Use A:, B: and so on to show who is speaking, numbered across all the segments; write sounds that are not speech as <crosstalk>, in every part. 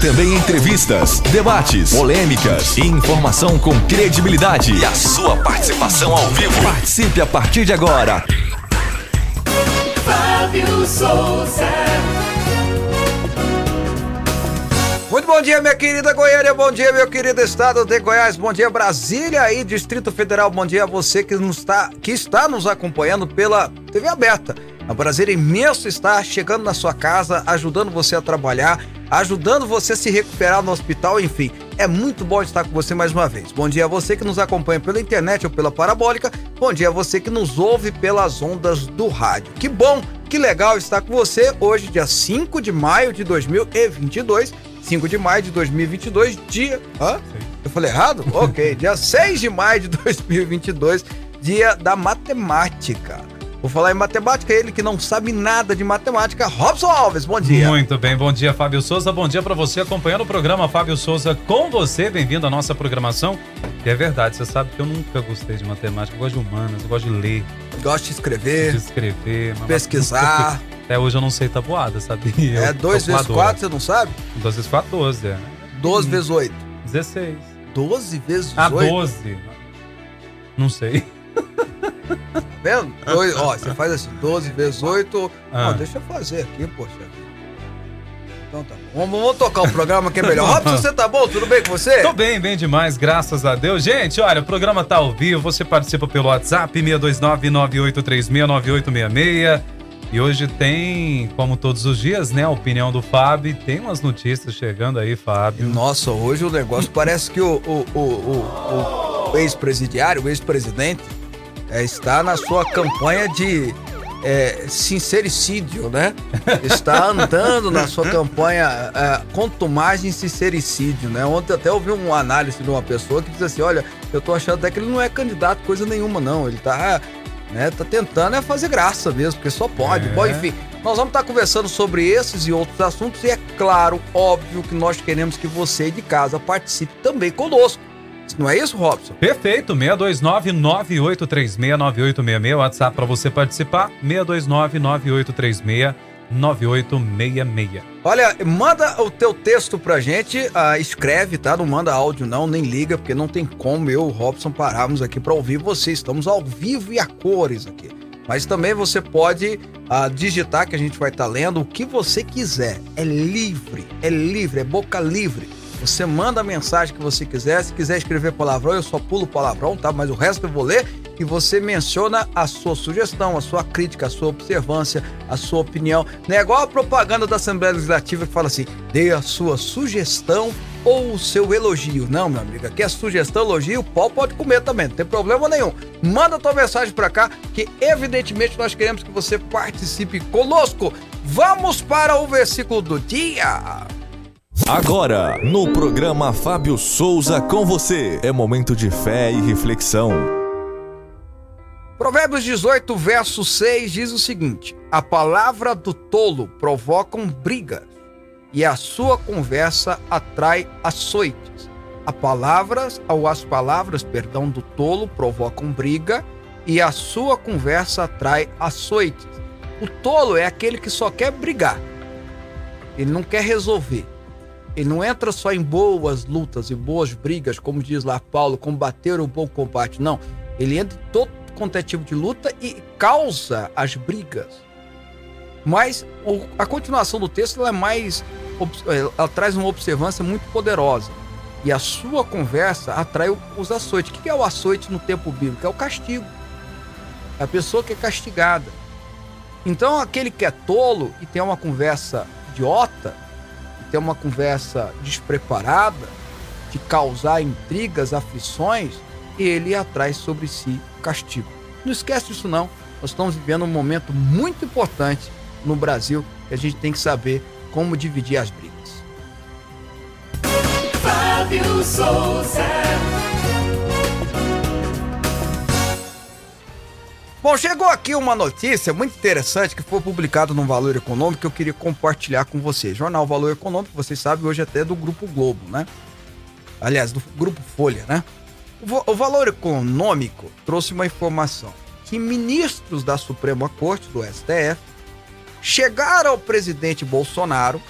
A: Também entrevistas, debates, polêmicas e informação com credibilidade. E a sua participação ao vivo. Participe a partir de agora.
B: Fábio Souza.
C: Muito bom dia, minha querida Goiânia, bom dia, meu querido estado de Goiás, bom dia, Brasília e Distrito Federal, bom dia a você que, nos está, que está nos acompanhando pela TV aberta. É um prazer imenso estar chegando na sua casa, ajudando você a trabalhar, ajudando você a se recuperar no hospital, enfim. É muito bom estar com você mais uma vez. Bom dia a você que nos acompanha pela internet ou pela parabólica. Bom dia a você que nos ouve pelas ondas do rádio. Que bom, que legal estar com você hoje, dia 5 de maio de 2022. 5 de maio de 2022, dia. Hã? Eu falei errado? <laughs> ok, dia 6 de maio de 2022, dia da matemática. Vou falar em matemática, ele que não sabe nada de matemática, Robson Alves, bom dia.
D: Muito bem, bom dia Fábio Souza, bom dia para você acompanhando o programa Fábio Souza com você, bem-vindo à nossa programação. E é verdade, você sabe que eu nunca gostei de matemática, eu gosto de humanas, eu gosto de ler.
C: Gosto de escrever.
D: De escrever.
C: Pesquisar. <laughs>
D: Até hoje eu não sei tabuada, sabia?
C: É 2 vezes 4, você não sabe?
D: 2 vezes 4, 12, é.
C: 12 hum. vezes 8.
D: 16.
C: 12 vezes 8?
D: Ah, 12. Não sei. <laughs>
C: vendo? Dois, ó, você faz assim, 12 vezes 8. Ah. Não, deixa eu fazer aqui, poxa. Então tá bom. Vamos, vamos tocar o programa que é melhor. <laughs> Robson, você tá bom? Tudo bem com você?
D: Tô bem, bem demais, graças a Deus. Gente, olha, o programa tá ao vivo. Você participa pelo WhatsApp 629-9836-9866. E hoje tem, como todos os dias, né, a opinião do Fábio. Tem umas notícias chegando aí, Fábio.
C: Nossa, hoje o negócio parece que o, o, o, o, o ex-presidiário, o ex-presidente, é, está na sua campanha de é, sincericídio, né? Está andando na sua campanha é, contumagem sincericídio, né? Ontem até ouvi uma análise de uma pessoa que diz assim, olha, eu tô achando até que ele não é candidato coisa nenhuma, não. Ele tá, né, tá tentando é fazer graça mesmo, porque só pode. É. Bom, enfim, nós vamos estar conversando sobre esses e outros assuntos e é claro, óbvio que nós queremos que você de casa participe também conosco. Não é isso, Robson?
D: Perfeito, 629-9836-9866, WhatsApp para você participar, 629-9836-9866.
C: Olha, manda o teu texto pra gente, uh, escreve, tá? Não manda áudio não, nem liga, porque não tem como eu, Robson, pararmos aqui para ouvir você. Estamos ao vivo e a cores aqui. Mas também você pode uh, digitar que a gente vai estar tá lendo o que você quiser. É livre, é livre, é boca livre. Você manda a mensagem que você quiser. Se quiser escrever palavrão, eu só pulo palavrão, tá? Mas o resto eu vou ler. E você menciona a sua sugestão, a sua crítica, a sua observância, a sua opinião. Não é igual a propaganda da Assembleia Legislativa que fala assim: dê a sua sugestão ou o seu elogio. Não, meu amigo, aqui é sugestão, elogio, o pau pode comer também, não tem problema nenhum. Manda tua mensagem para cá, que evidentemente nós queremos que você participe conosco. Vamos para o versículo do dia.
A: Agora, no programa Fábio Souza com você, é momento de fé e reflexão.
C: Provérbios 18, verso 6 diz o seguinte: A palavra do tolo provocam brigas, e a sua conversa atrai açoites. A palavras, ou as palavras, perdão, do tolo provocam briga, e a sua conversa atrai açoites. O tolo é aquele que só quer brigar. Ele não quer resolver. Ele não entra só em boas lutas e boas brigas, como diz lá Paulo, combater o bom combate. Não. Ele entra em todo quanto é tipo de luta e causa as brigas. Mas a continuação do texto é mais. Ela traz uma observância muito poderosa. E a sua conversa atrai os açoites. O que é o açoite no tempo bíblico? É o castigo. É a pessoa que é castigada. Então, aquele que é tolo e tem uma conversa idiota, ter uma conversa despreparada, de causar intrigas, aflições, ele atrai sobre si castigo. Não esquece disso não. Nós estamos vivendo um momento muito importante no Brasil que a gente tem que saber como dividir as brigas.
B: Fábio Souza.
C: Bom, chegou aqui uma notícia muito interessante que foi publicada no Valor Econômico que eu queria compartilhar com vocês. Jornal Valor Econômico, vocês sabem, hoje até é do Grupo Globo, né? Aliás, do Grupo Folha, né? O Valor Econômico trouxe uma informação que ministros da Suprema Corte, do STF, chegaram ao presidente Bolsonaro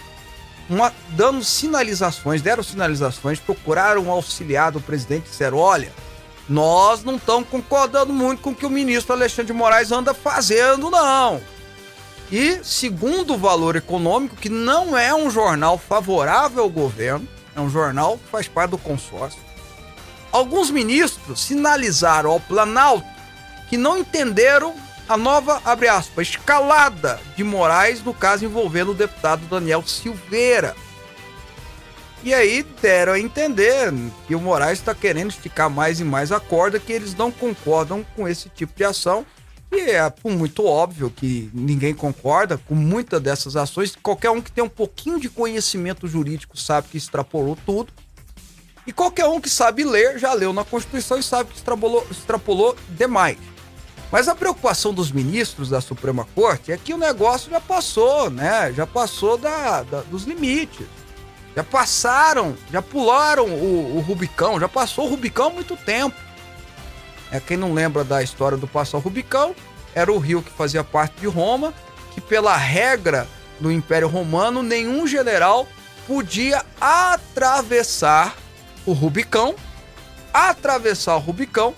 C: uma, dando sinalizações, deram sinalizações, procuraram um auxiliar do presidente e disseram: olha, nós não estamos concordando muito com o que o ministro Alexandre de Moraes anda fazendo, não. E segundo o Valor Econômico, que não é um jornal favorável ao governo, é um jornal que faz parte do consórcio, alguns ministros sinalizaram ao Planalto que não entenderam a nova, abre aspas, escalada de Moraes no caso envolvendo o deputado Daniel Silveira. E aí deram a entender que o Moraes está querendo esticar mais e mais a corda, que eles não concordam com esse tipo de ação. E é muito óbvio que ninguém concorda com muitas dessas ações. Qualquer um que tem um pouquinho de conhecimento jurídico sabe que extrapolou tudo. E qualquer um que sabe ler já leu na Constituição e sabe que extrapolou, extrapolou demais. Mas a preocupação dos ministros da Suprema Corte é que o negócio já passou, né? Já passou da, da dos limites. Já passaram, já pularam o, o, Rubicão, já passou o Rubicão há muito tempo. É, quem não lembra da história do passar o Rubicão, era o rio que fazia parte de Roma, que pela regra do Império Romano, nenhum general podia atravessar o Rubicão, atravessar o Rubicão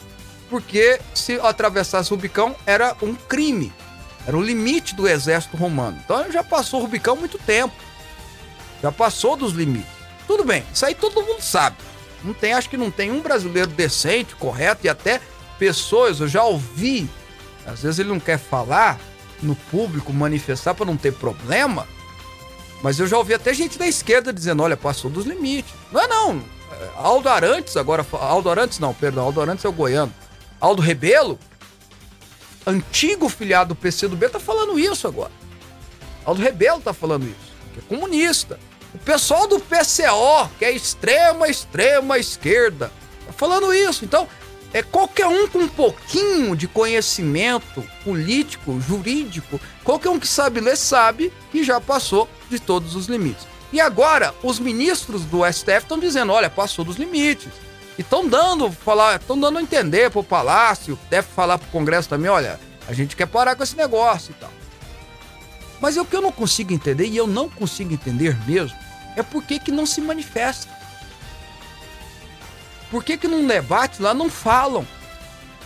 C: porque se atravessasse o Rubicão era um crime, era o limite do exército romano. Então já passou o Rubicão há muito tempo, já passou dos limites. Tudo bem, isso aí todo mundo sabe. Não tem, acho que não tem um brasileiro decente, correto e até pessoas, eu já ouvi, às vezes ele não quer falar no público, manifestar para não ter problema, mas eu já ouvi até gente da esquerda dizendo, olha, passou dos limites. Não é não. É, Aldo Arantes agora, Aldo Arantes não, perdão, Aldo Arantes é o goiano. Aldo Rebelo, antigo filiado do PCdoB, tá falando isso agora. Aldo Rebelo tá falando isso, que é comunista. O pessoal do PCO, que é extrema, extrema esquerda, tá falando isso. Então, é qualquer um com um pouquinho de conhecimento político, jurídico, qualquer um que sabe ler sabe que já passou de todos os limites. E agora, os ministros do STF estão dizendo: olha, passou dos limites. E estão dando, estão dando a entender pro Palácio, deve falar pro Congresso também, olha, a gente quer parar com esse negócio e tal. Mas o que eu não consigo entender, e eu não consigo entender mesmo, é por que, que não se manifesta. Por que, que num debate lá não falam?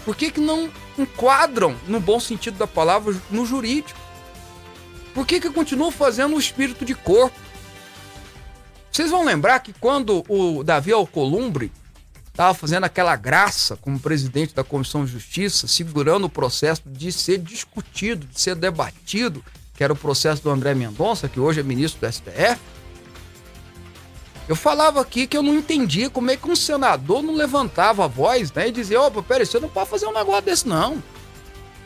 C: Por que, que não enquadram, no bom sentido da palavra, no jurídico? Por que, que continuam fazendo o espírito de corpo? Vocês vão lembrar que quando o Davi Alcolumbre estava fazendo aquela graça como presidente da Comissão de Justiça, segurando o processo de ser discutido, de ser debatido, que era o processo do André Mendonça, que hoje é ministro do STF. Eu falava aqui que eu não entendia como é que um senador não levantava a voz né, e dizia: opa, peraí, você não pode fazer um negócio desse, não.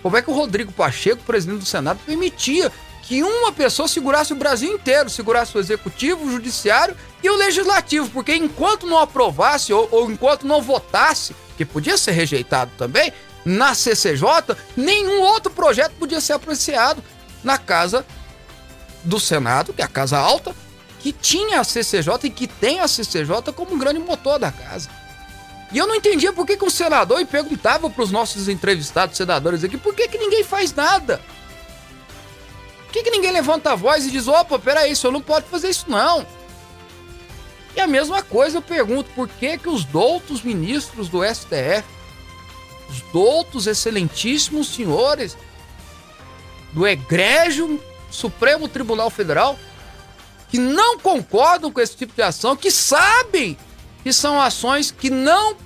C: Como é que o Rodrigo Pacheco, presidente do Senado, permitia que uma pessoa segurasse o Brasil inteiro, segurasse o executivo, o judiciário e o legislativo, porque enquanto não aprovasse ou, ou enquanto não votasse, que podia ser rejeitado também, na CCJ, nenhum outro projeto podia ser apreciado na casa do Senado, que é a casa alta, que tinha a CCJ e que tem a CCJ como um grande motor da casa. E eu não entendia por que, que um senador e perguntava para os nossos entrevistados senadores aqui por que, que ninguém faz nada. Por que, que ninguém levanta a voz e diz: opa, peraí, o senhor não pode fazer isso não? E a mesma coisa eu pergunto: por que, que os doutos ministros do STF, os doutos excelentíssimos senhores do Egrégio Supremo Tribunal Federal, que não concordam com esse tipo de ação, que sabem que são ações que não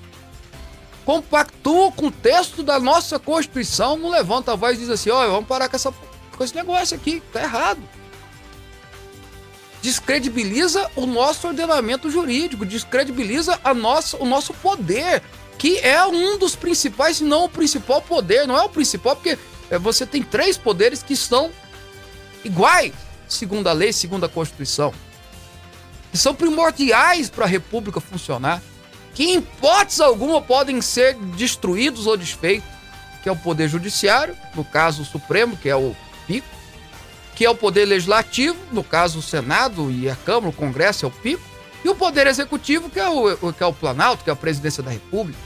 C: compactuam com o texto da nossa Constituição, não levanta a voz e diz assim: olha, vamos parar com essa com esse negócio aqui, tá errado. Descredibiliza o nosso ordenamento jurídico, descredibiliza a nossa, o nosso poder, que é um dos principais, se não o principal poder. Não é o principal, porque você tem três poderes que são iguais, segundo a lei, segundo a Constituição, que são primordiais para a República funcionar, que em hipótese alguma podem ser destruídos ou desfeitos, que é o Poder Judiciário, no caso o Supremo, que é o pico, que é o poder legislativo, no caso o Senado e a Câmara, o Congresso é o pico, e o poder executivo, que é o, que é o Planalto, que é a presidência da República.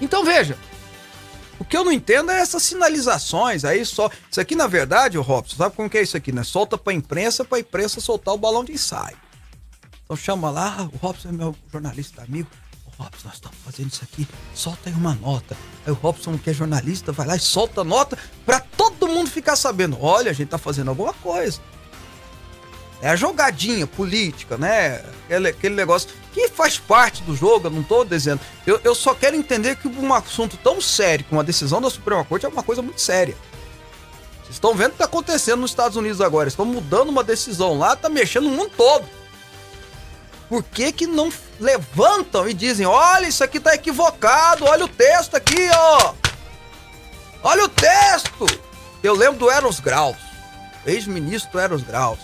C: Então veja, O que eu não entendo é essas sinalizações aí só. Isso aqui, na verdade, o Robson, sabe como que é isso aqui, né? Solta pra imprensa, pra imprensa soltar o balão de ensaio. Então chama lá, "Ah, o Robson é meu jornalista amigo. Ô Robson, nós estamos fazendo isso aqui, solta aí uma nota. Aí o Robson, que é jornalista, vai lá e solta a nota pra todo mundo ficar sabendo. Olha, a gente tá fazendo alguma coisa. É a jogadinha política, né? Aquele, aquele negócio que faz parte do jogo, eu não tô dizendo. Eu, eu só quero entender que um assunto tão sério como a decisão da Suprema Corte é uma coisa muito séria. Vocês estão vendo o que tá acontecendo nos Estados Unidos agora. Estão mudando uma decisão lá, tá mexendo no mundo todo. Por que que não levantam e dizem, olha, isso aqui tá equivocado, olha o texto aqui, ó. Olha o texto. Eu lembro do Eros Graus, ex-ministro Eros Graus,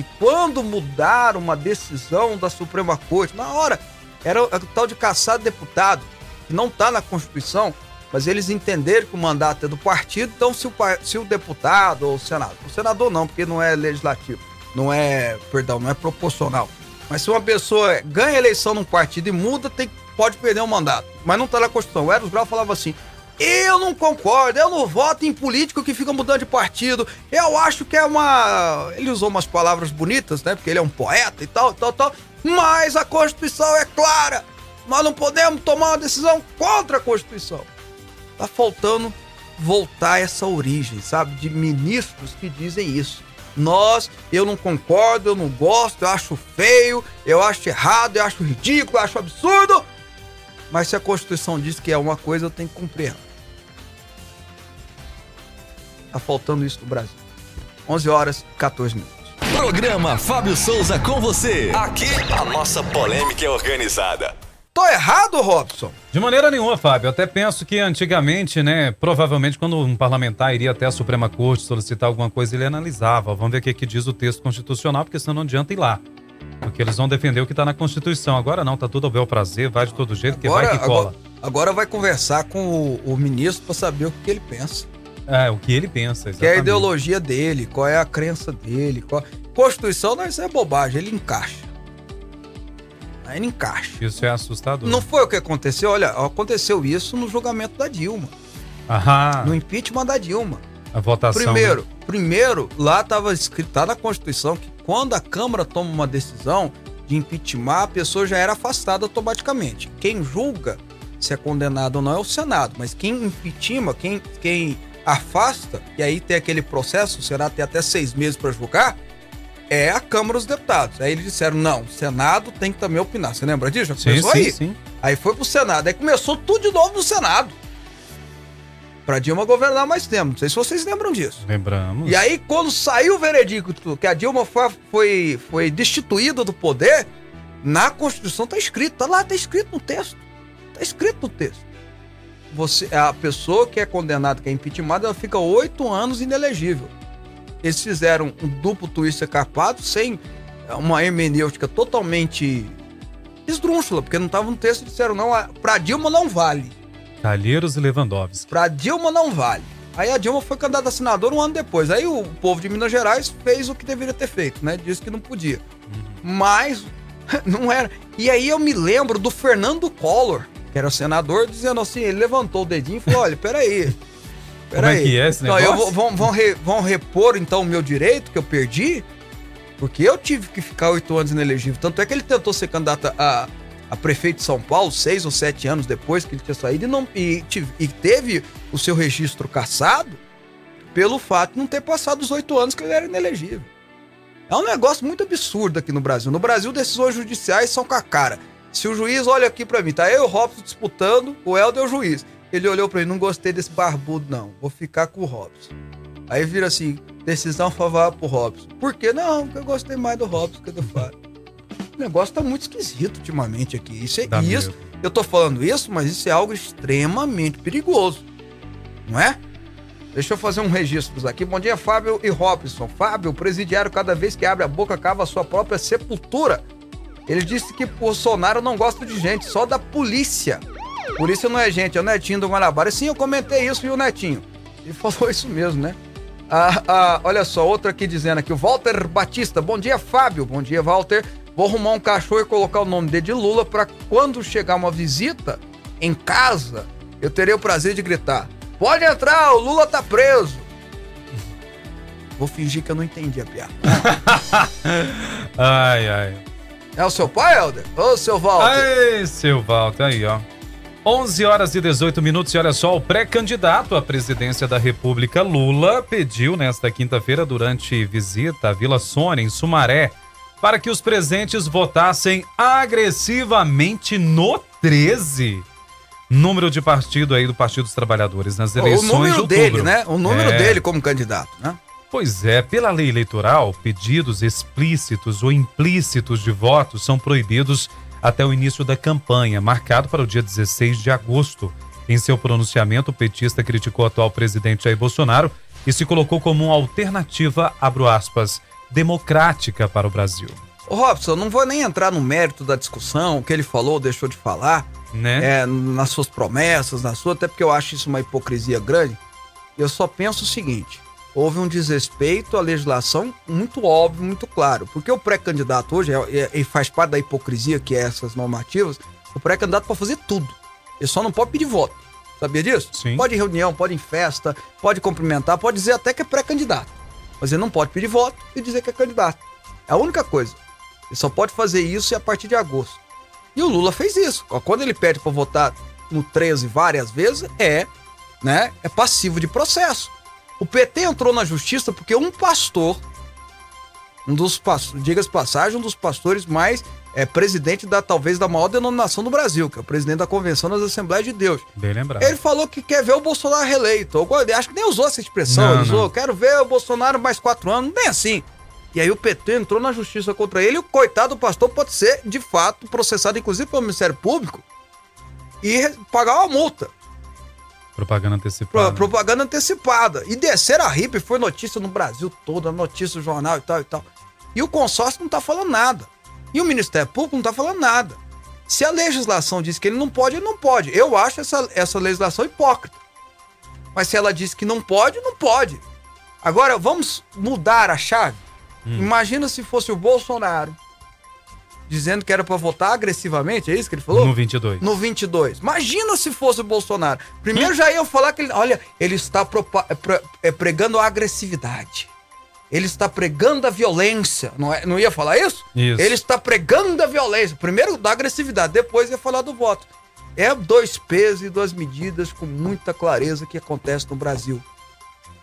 C: que quando mudaram uma decisão da Suprema Corte, na hora, era o tal de caçado deputado, que não tá na Constituição, mas eles entenderam que o mandato é do partido, então se o, se o deputado ou o senador, o senador não, porque não é legislativo, não é, perdão, não é proporcional. Mas se uma pessoa ganha eleição num partido e muda, tem, pode perder o mandato. Mas não tá na Constituição. O Eros Grau falava assim: eu não concordo, eu não voto em político que fica mudando de partido. Eu acho que é uma. Ele usou umas palavras bonitas, né? Porque ele é um poeta e tal, tal, tal. Mas a Constituição é clara. Nós não podemos tomar uma decisão contra a Constituição. Tá faltando voltar a essa origem, sabe? De ministros que dizem isso. Nós, eu não concordo, eu não gosto, eu acho feio, eu acho errado, eu acho ridículo, eu acho absurdo. Mas se a Constituição diz que é uma coisa, eu tenho que cumprir ela. Tá faltando isso no Brasil. 11 horas e 14 minutos.
A: Programa Fábio Souza com você. Aqui a nossa polêmica é organizada.
C: Tô errado, Robson?
D: De maneira nenhuma, Fábio. Até penso que antigamente, né, provavelmente quando um parlamentar iria até a Suprema Corte solicitar alguma coisa, ele analisava. Vamos ver o que, que diz o texto constitucional, porque senão não adianta ir lá. Porque eles vão defender o que está na Constituição. Agora não, tá tudo ao bel prazer, vai de todo jeito, que vai que cola.
C: agora, agora vai conversar com o, o ministro para saber o que, que ele pensa.
D: É, o que ele pensa,
C: Que é a
D: exatamente.
C: ideologia dele, qual é a crença dele. Qual... Constituição não, isso é bobagem, ele encaixa. Aí ele encaixa.
D: Isso é assustador.
C: Não foi o que aconteceu? Olha, aconteceu isso no julgamento da Dilma,
D: Aham,
C: no impeachment da Dilma.
D: a votação.
C: Primeiro, primeiro, lá estava escrito tá na Constituição que quando a Câmara toma uma decisão de impeachment, a pessoa já era afastada automaticamente. Quem julga se é condenado ou não é o Senado, mas quem impeachment, quem, quem afasta, e aí tem aquele processo, o Senado tem até seis meses para julgar, é a Câmara dos Deputados. Aí eles disseram, não, o Senado tem que também opinar. Você lembra disso? Já
D: Sim,
C: começou
D: sim,
C: aí.
D: sim.
C: Aí foi pro Senado. Aí começou tudo de novo no Senado. Pra Dilma governar mais tempo. Não sei se vocês lembram disso.
D: Lembramos.
C: E aí, quando saiu o veredicto que a Dilma foi, foi, foi destituída do poder, na Constituição tá escrito, tá lá, tá escrito no texto. Tá escrito no texto. Você, a pessoa que é condenada, que é impeachment, ela fica oito anos inelegível. Eles fizeram um duplo twist carpado sem uma hermenêutica totalmente esdrúxula, porque não tava no texto e disseram, não, a- pra Dilma não vale.
D: Calheiros e Lewandowski.
C: Pra Dilma não vale. Aí a Dilma foi candidata a senadora um ano depois. Aí o povo de Minas Gerais fez o que deveria ter feito, né? Disse que não podia. Mas <laughs> não era. E aí eu me lembro do Fernando Collor, que era senador, dizendo assim: ele levantou o dedinho e falou: olha, peraí. <laughs>
D: Como é que é esse
C: Não, eu
D: negócio?
C: vou, vão, vão, re- vão repor então o meu direito que eu perdi? Porque eu tive que ficar oito anos inelegível. Tanto é que ele tentou ser candidato a, a prefeito de São Paulo seis ou sete anos depois que ele tinha saído e, não, e, e teve o seu registro cassado pelo fato de não ter passado os oito anos que ele era inelegível. É um negócio muito absurdo aqui no Brasil. No Brasil, decisões judiciais são com a cara. Se o juiz olha aqui pra mim, tá eu e o Robson disputando, o Helder é o juiz. Ele olhou pra mim, não gostei desse barbudo, não. Vou ficar com o Robson. Aí vira assim, decisão favorável pro Robson. Por quê? Não, porque eu gostei mais do Robson que do Fábio. O negócio tá muito esquisito ultimamente aqui. Isso é
D: Dá
C: isso.
D: medo.
C: Eu tô falando isso, mas isso é algo extremamente perigoso. Não é? Deixa eu fazer um registro aqui. Bom dia, Fábio e Robson. Fábio, o presidiário, cada vez que abre a boca, cava a sua própria sepultura. Ele disse que Bolsonaro não gosta de gente, só da polícia. Polícia não é gente, é o Netinho do Guanabara. Sim, eu comentei isso, viu, Netinho? Ele <laughs> falou isso mesmo, né? Ah, ah, olha só, outra aqui dizendo aqui, o Walter Batista. Bom dia, Fábio. Bom dia, Walter. Vou arrumar um cachorro e colocar o nome dele de Lula para quando chegar uma visita em casa, eu terei o prazer de gritar: Pode entrar, o Lula tá preso. Vou fingir que eu não entendi a piada. <laughs>
D: Ai, ai.
C: É o seu pai, Helder? Ô, seu Walter.
D: Ai, seu Walter, aí, ó. 11 horas e 18 minutos e olha só, o pré-candidato à presidência da República, Lula, pediu nesta quinta-feira, durante visita à Vila Sônia, em Sumaré, para que os presentes votassem agressivamente no 13. Número de partido aí do Partido dos Trabalhadores nas eleições
C: o
D: de
C: número
D: outubro.
C: dele, né? O número
D: É.
C: dele como candidato, né?
D: Pois é, pela lei eleitoral, pedidos explícitos ou implícitos de votos são proibidos até o início da campanha, marcado para o dia 16 de agosto. Em seu pronunciamento, o petista criticou o atual presidente Jair Bolsonaro e se colocou como uma alternativa, abro aspas, democrática para o Brasil.
C: Robson, não vou nem entrar no mérito da discussão, o que ele falou, deixou de falar,
D: Né?
C: é, nas suas promessas, na sua, até porque eu acho isso uma hipocrisia grande. Eu só penso o seguinte: houve um desrespeito à legislação muito óbvio, muito claro. Porque o pré-candidato hoje, é- é- e faz parte da hipocrisia que é essas normativas, o pré-candidato pode fazer tudo. Ele só não pode pedir voto. Sabia disso?
D: Sim.
C: Pode ir em reunião, pode ir em festa, pode cumprimentar, pode dizer até que é pré-candidato. Mas ele não pode pedir voto e dizer que é candidato. É a única coisa. Ele só pode fazer isso a partir de agosto. E o Lula fez isso. Quando ele pede para votar no 13 várias vezes, é, né, é passivo de processo. O PT entrou na justiça porque um pastor, um dos pastores, diga-se passagem, um dos pastores mais é presidente da talvez da maior denominação do Brasil, que é o presidente da Convenção das Assembleias de Deus.
D: Bem lembrado.
C: Ele falou que quer ver o Bolsonaro reeleito. Eu acho que nem usou essa expressão.
D: Não,
C: ele usou,
D: não.
C: quero ver o Bolsonaro mais quatro anos. Nem assim. E aí o PT entrou na justiça contra ele e o coitado do pastor pode ser, de fato, processado, inclusive pelo Ministério Público, e pagar uma multa.
D: Propaganda
C: Pro-
D: antecipada.
C: propaganda antecipada. E descer a RIP foi notícia no Brasil todo, notícia no jornal e tal e tal. E o consórcio não tá falando nada. E o Ministério Público não tá falando nada. Se a legislação diz que ele não pode, ele não pode. Eu acho essa, essa legislação hipócrita. Mas se ela diz que não pode, não pode. Agora, vamos mudar a chave? Imagina se fosse o Bolsonaro dizendo que era para votar agressivamente, é isso que ele falou?
D: No 22.
C: no 22. Imagina se fosse o Bolsonaro. Primeiro já iam falar que ele, olha, ele está é, é, pregando a agressividade. Ele está pregando a violência. Não, é- não ia falar isso?
D: Isso.
C: Ele está pregando a violência. Primeiro da agressividade, depois ia falar do voto. É dois pesos e duas medidas com muita clareza que acontece no Brasil.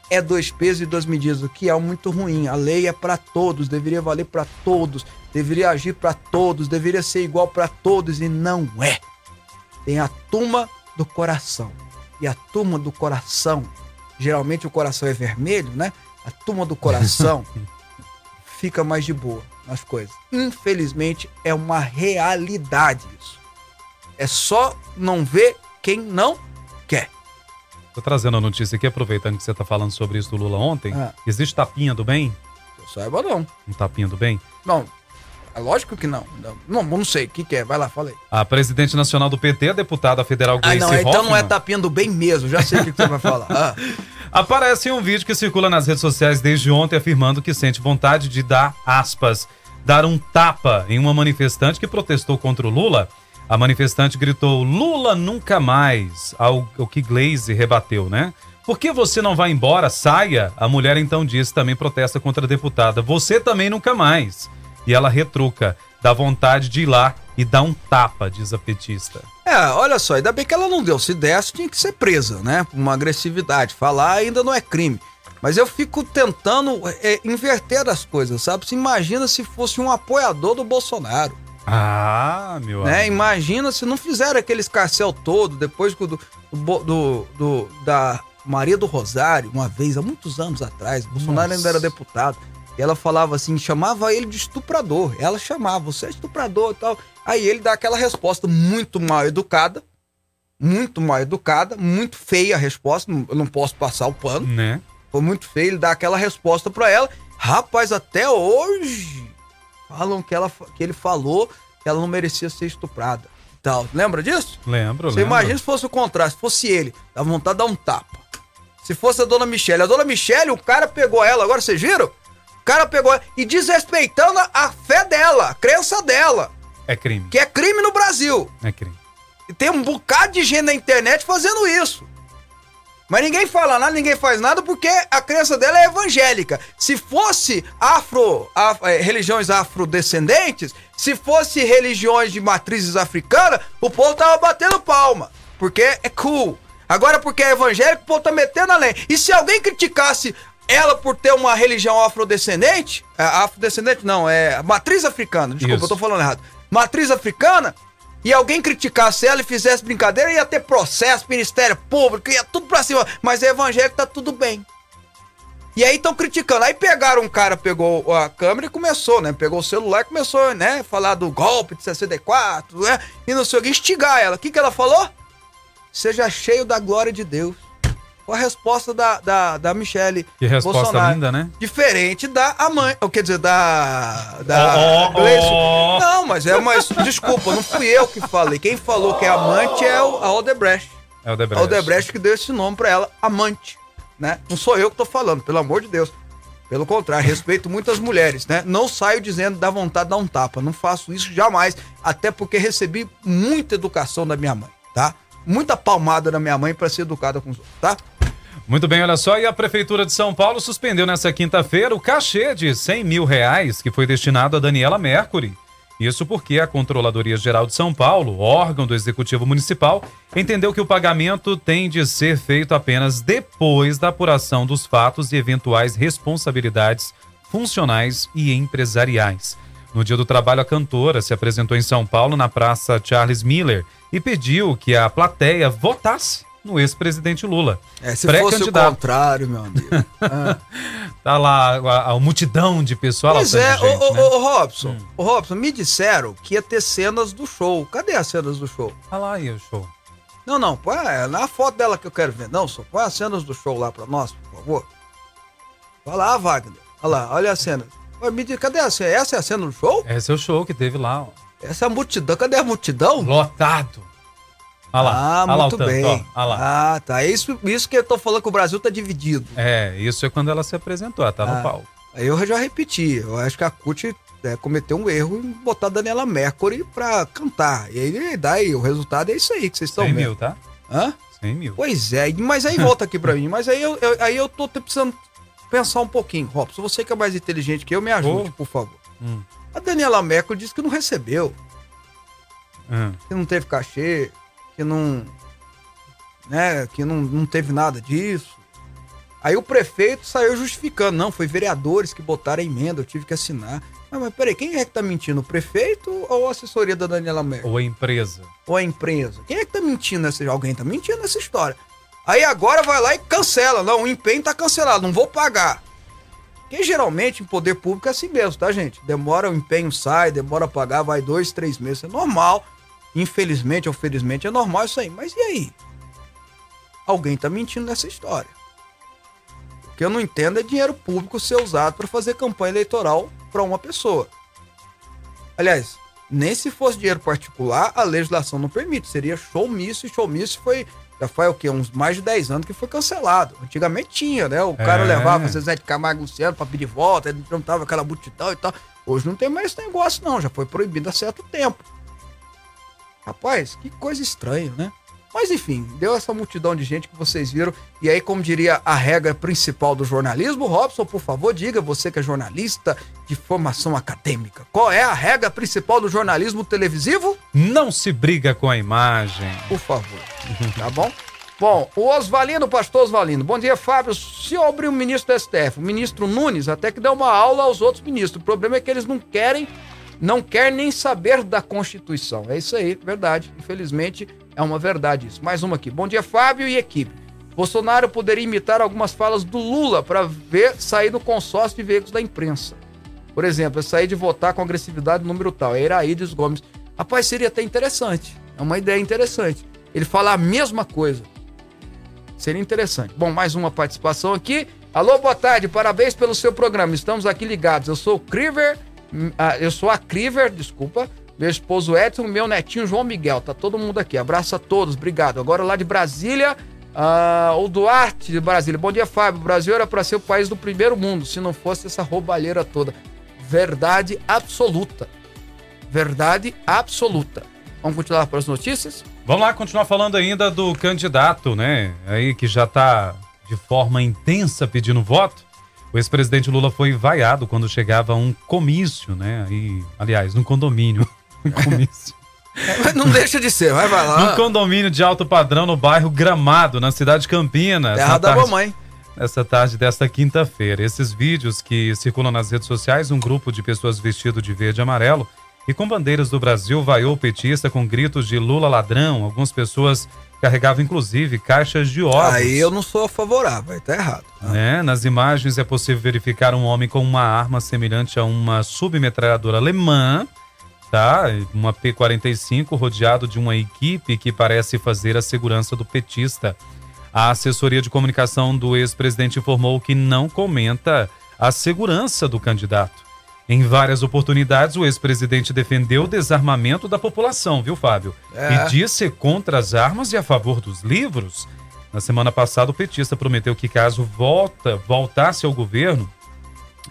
C: É dois pesos e duas medidas, o que é muito ruim. A lei é para todos, deveria valer para todos, deveria agir para todos, deveria ser igual para todos e não é. Tem a turma do coração. E a turma do coração, geralmente o coração é vermelho, né? A turma do coração <laughs> fica mais de boa nas coisas. Infelizmente é uma realidade isso. É só não ver quem não quer.
D: Tô trazendo a notícia aqui, aproveitando que você tá falando sobre isso do Lula ontem.
C: Ah.
D: Existe tapinha do bem?
C: Eu saiba não.
D: Um tapinha do bem?
C: Não, lógico que não. Não, não, não sei o que, que é. Vai lá, fala aí.
D: A presidente nacional do PT, a deputada federal
C: Ah,
D: Gleice
C: não, então não é tapinha do bem mesmo. Já sei o que, que você vai falar. Ah, <laughs>
D: aparece em um vídeo que circula nas redes sociais desde ontem afirmando que sente vontade de dar, aspas, dar um tapa em uma manifestante que protestou contra o Lula. A manifestante gritou Lula nunca mais, ao, ao que Glaze rebateu, né? Por que você não vai embora? Saia! A mulher então disse, também protesta contra a deputada. Você também nunca mais. E ela retruca, dá vontade de ir lá e dar um tapa, diz a petista.
C: É, olha só, ainda bem que ela não deu. Se desse, tinha que ser presa, né? Por uma agressividade. Falar ainda não é crime. Mas eu fico tentando é, inverter as coisas, sabe? Você imagina se fosse um apoiador do Bolsonaro.
D: Ah, meu
C: né?
D: amigo.
C: Imagina se não fizeram aquele escarcel todo depois do, do, do- do- da Maria do Rosário, uma vez, há muitos anos atrás, o Bolsonaro
D: Nossa.
C: ainda era deputado. E ela falava assim, chamava ele de estuprador. Ela chamava, você é estuprador e tal. Aí ele dá aquela resposta muito mal educada, muito mal educada, muito feia a resposta, não- eu não posso passar o pano.
D: Né?
C: Foi muito feio ele dar aquela resposta pra ela. Rapaz, até hoje falam que, ela, que ele falou que ela não merecia ser estuprada. Tal. Lembra disso?
D: Lembro,
C: Você
D: lembro.
C: imagina se fosse o contrário, se fosse ele, dá vontade de dar um tapa. Se fosse a dona Michelle, a dona Michelle, o cara pegou ela, agora vocês viram? O cara pegou e desrespeitando a- fé dela, a crença dela,
D: É crime.
C: que é crime no Brasil.
D: É crime.
C: E tem um bocado de gente na internet fazendo isso. Mas ninguém fala nada, ninguém faz nada porque a crença dela é evangélica. Se fosse afro, af, eh, religiões afrodescendentes, se fosse religiões de matrizes africanas, o povo tava batendo palma. Porque é cool. Agora, porque é evangélico, o povo tá metendo a lei. E se alguém criticasse ela por ter uma religião afrodescendente, é, afrodescendente não, é matriz africana, desculpa,
D: Isso.
C: eu tô falando errado. Matriz africana, e alguém criticasse ela e fizesse brincadeira, ia ter processo, Ministério Público, ia tudo pra cima. Mas é evangélico, tá tudo bem. E aí estão criticando. Aí pegaram um cara, pegou a câmera e começou, né? Pegou o celular e começou, né? Falar do golpe de 64, né? E não sei o que, instigar ela. O que, que ela falou? Seja cheio da glória de Deus. A resposta da, da, da Michelle.
D: Que resposta
C: Bolsonaro.
D: linda, né?
C: Diferente da amante. Quer dizer, da. Da.
D: Ó,
C: Gleison.
D: ó.
C: Não, mas é mais. Desculpa, não fui eu que falei. Quem falou que é amante é o, a Odebrecht.
D: É o
C: A
D: Debrecht.
C: Odebrecht que deu esse nome pra ela, amante. Né? Não sou eu que tô falando, pelo amor de Deus. Pelo contrário, respeito muitas mulheres, né? Não saio dizendo dá vontade de dar um tapa. Não faço isso jamais. Até porque recebi muita educação da minha mãe, tá? Muita palmada da minha mãe pra ser educada com os outros, tá?
D: Muito bem, olha só, e a Prefeitura de São Paulo suspendeu nessa quinta-feira o cachê de 100 mil reais que foi destinado a Daniela Mercury. Isso porque a Controladoria Geral de São Paulo, órgão do Executivo Municipal, entendeu que o pagamento tem de ser feito apenas depois da apuração dos fatos e eventuais responsabilidades funcionais e empresariais. No dia do trabalho, a cantora se apresentou em São Paulo, na Praça Charles Miller, e pediu que a plateia votasse no ex-presidente Lula.
C: É, se fosse o contrário, meu amigo. <laughs> Ah.
D: Tá lá a, a multidão de pessoal.
C: Pois
D: o
C: é,
D: gente,
C: ô,
D: né?
C: ô, Robson, ô, Robson, me disseram que ia ter cenas do show. Cadê as cenas do show?
D: Olha lá aí o show.
C: Não, não, põe é na foto dela que eu quero ver. Não, só põe as cenas do show lá pra nós, por favor. Vai lá, Wagner. Olha lá, olha a cena. Me diz, cadê a cena? Essa é a cena do show?
D: Esse é o show que teve lá, ó.
C: Essa é a multidão. Cadê a multidão?
D: Lotado. Olha lá.
C: Ah, muito
D: o tanto,
C: bem.
D: ó. Lá.
C: Ah, tá. É Isso, isso que eu tô falando que o Brasil tá dividido.
D: É, isso é quando ela se apresentou, ela tá
C: Ah.
D: no palco.
C: Aí eu já repeti. Eu acho que a CUT é, cometeu um erro em botar a Daniela Mercury pra cantar. E aí, daí, o resultado é isso aí que vocês estão
D: 100
C: vendo.
D: mil, tá?
C: Hã?
D: 100 mil.
C: Pois é, mas aí volta aqui pra <laughs> mim. Mas aí eu, eu- aí eu tô precisando pensar um pouquinho. Robson, você que é mais inteligente que eu, me ajude,
D: Oh.
C: por favor.
D: Hum.
C: A Daniela Mercury disse que não recebeu,
D: Hum.
C: que não teve cachê, que não. né, que não, não teve nada disso. Aí o prefeito saiu justificando. Não, foi vereadores que botaram a emenda, eu tive que assinar. Mas, mas peraí, quem é que tá mentindo? O prefeito ou a assessoria da Daniela Mercury?
D: Ou a empresa.
C: ou a empresa? Quem é que tá mentindo nessa Alguém tá mentindo nessa história. Aí agora vai lá e cancela. Não, o empenho tá cancelado, não vou pagar. Porque geralmente em poder público é assim mesmo, tá, gente? Demora, o empenho sai, demora a pagar, vai dois, três meses. É normal. Infelizmente ou felizmente é normal isso aí. Mas e aí? Alguém tá mentindo nessa história. O que eu não entendo é dinheiro público ser usado para fazer campanha eleitoral para uma pessoa. Aliás, nem se fosse dinheiro particular, a legislação não permite. Seria showmício, e showmício foi. Já faz o quê? Uns mais de 10 anos que foi cancelado. Antigamente tinha, né? O cara
D: É.
C: levava Zezé de Camargo Luciano pra pedir volta, ele não tava aquela multidão e tal. Hoje não tem mais esse negócio, não. Já foi proibido há certo tempo. Rapaz, que coisa estranha, né? Mas enfim, deu essa multidão de gente que vocês viram. E aí, como diria a regra principal do jornalismo, Robson, por favor, diga, você que é jornalista de formação acadêmica, qual é a regra principal do jornalismo televisivo?
D: Não se briga com a imagem.
C: Por favor. <laughs> Tá bom? Bom, o Osvalino, pastor Osvalino. Bom dia, Fábio. Sobre o ministro do STF, o ministro Nunes até que deu uma aula aos outros ministros. O problema é que eles não querem, não querem nem saber da Constituição. É isso aí, verdade. Infelizmente, é uma verdade isso. Mais uma aqui. Bom dia, Fábio e equipe. Bolsonaro poderia imitar algumas falas do Lula para ver sair do consórcio de veículos da imprensa. Por exemplo, eu sair de votar com agressividade número tal. É Iraídes Gomes. Rapaz, seria até interessante. É uma ideia interessante. Ele falar a mesma coisa. Seria interessante. Bom, mais uma participação aqui. Alô, boa tarde, parabéns pelo seu programa. Estamos aqui ligados. Eu sou o Criver, eu sou a Criver, desculpa. Meu esposo Edson, meu netinho João Miguel. Tá todo mundo aqui. Abraço a todos, obrigado. Agora lá de Brasília, ah, o Duarte de Brasília. Bom dia, Fábio. O Brasil era para ser o país do primeiro mundo, se não fosse essa roubalheira toda. Verdade absoluta. Verdade absoluta. Vamos continuar para as notícias?
D: Vamos lá, continuar falando ainda do candidato, né? Aí que já tá de forma intensa pedindo voto. O ex-presidente Lula foi vaiado quando chegava a um comício, né? Aí, aliás, num condomínio. <laughs> Um comício.
C: Não deixa de ser, vai, vai lá.
D: Num condomínio de alto padrão no bairro Gramado, na cidade de Campinas.
C: Terra da
D: tarde-
C: mamãe.
D: nessa tarde desta quinta-feira. Esses vídeos que circulam nas redes sociais, um grupo de pessoas vestido de verde e amarelo e com bandeiras do Brasil vaiou o petista com gritos de Lula ladrão. Algumas pessoas carregavam inclusive caixas de ovos.
C: Aí eu não sou favorável, aí tá errado.
D: Né? Nas imagens é possível verificar um homem com uma arma semelhante a uma submetralhadora alemã, tá? Uma P-45 rodeado de uma equipe que parece fazer a segurança do petista. A assessoria de comunicação do ex-presidente informou que não comenta a segurança do candidato. Em várias oportunidades, o ex-presidente defendeu o desarmamento da população, viu, Fábio?
C: É.
D: E disse contra as armas e a favor dos livros. Na semana passada, o petista prometeu que caso volta, voltasse ao governo,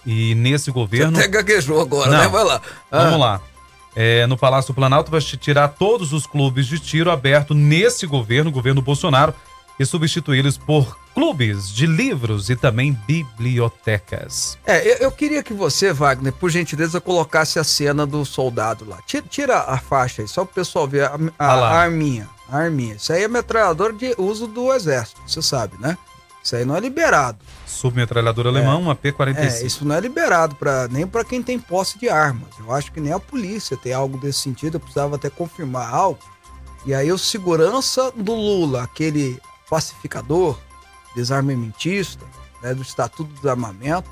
D: e nesse governo.
C: Até gaguejou agora,
D: Não.
C: né? Vai lá. Ah,
D: Vamos lá. É, no Palácio do Planalto vai tirar todos os clubes de tiro aberto nesse governo, governo Bolsonaro, e substituí-los por clubes de livros e também bibliotecas.
C: É, eu, eu queria que você, Wagner, por gentileza, colocasse a cena do soldado lá. Tira, tira a faixa aí, só pro pessoal ver a, a-
D: Ah
C: a arminha. A arminha. Isso aí é metralhadora de uso do exército, você sabe, né? Isso aí não é liberado.
D: Submetralhadora alemã, uma
C: É,
D: P-45.
C: isso não é liberado pra, nem para quem tem posse de armas. Eu acho que nem a polícia tem algo desse sentido. Eu precisava até confirmar algo. E aí o segurança do Lula, aquele pacificador, desarmamentista, né, do Estatuto do Desarmamento,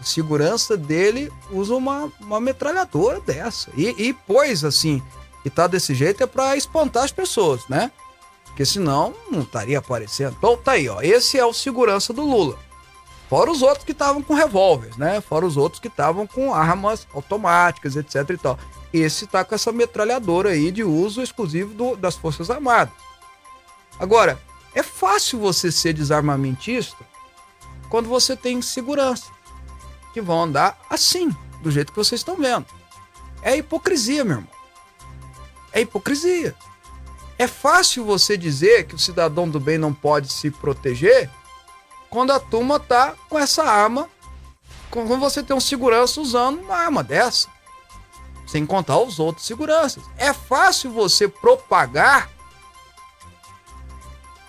C: o segurança dele usa uma, uma metralhadora dessa. E, e pois assim, que tá desse jeito é para espantar as pessoas, né? Porque senão não estaria aparecendo. Então tá aí, ó. Esse é o segurança do Lula. Fora os outros que estavam com revólveres, né? Fora os outros que estavam com armas automáticas, etc e tal. Esse tá com essa metralhadora aí de uso exclusivo do- das Forças Armadas. Agora, é fácil você ser desarmamentista quando você tem segurança. Que vão andar assim, do jeito que vocês estão vendo. É hipocrisia, meu irmão. É hipocrisia. É fácil você dizer que o cidadão do bem não pode se proteger quando a turma tá com essa arma, quando você tem um segurança usando uma arma dessa, sem contar os outros seguranças. É fácil você propagar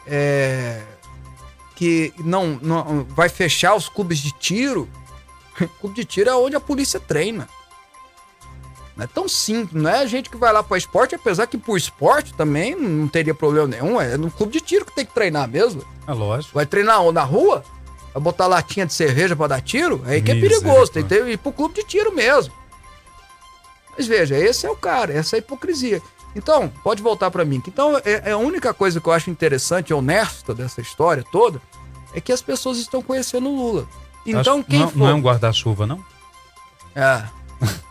C: é, que não, não vai fechar os clubes de tiro. <laughs> Clube de tiro é onde a polícia treina. Não é tão simples, não é a gente que vai lá para esporte, apesar que por esporte também não teria problema nenhum. É no clube de tiro que tem que treinar mesmo.
D: É lógico.
C: Vai treinar onde? na rua? Vai botar latinha de cerveja pra dar tiro? Aí que é perigoso, tem que ter- ir pro clube de tiro mesmo. Mas veja, esse é o cara, essa é a hipocrisia. Então, pode voltar pra mim. Então, é, é a única coisa que eu acho interessante e honesta dessa história toda é que as pessoas estão conhecendo o Lula. Então,
D: Acho-
C: quem
D: não,
C: for.
D: não é um guarda-chuva, não?
C: É. <laughs>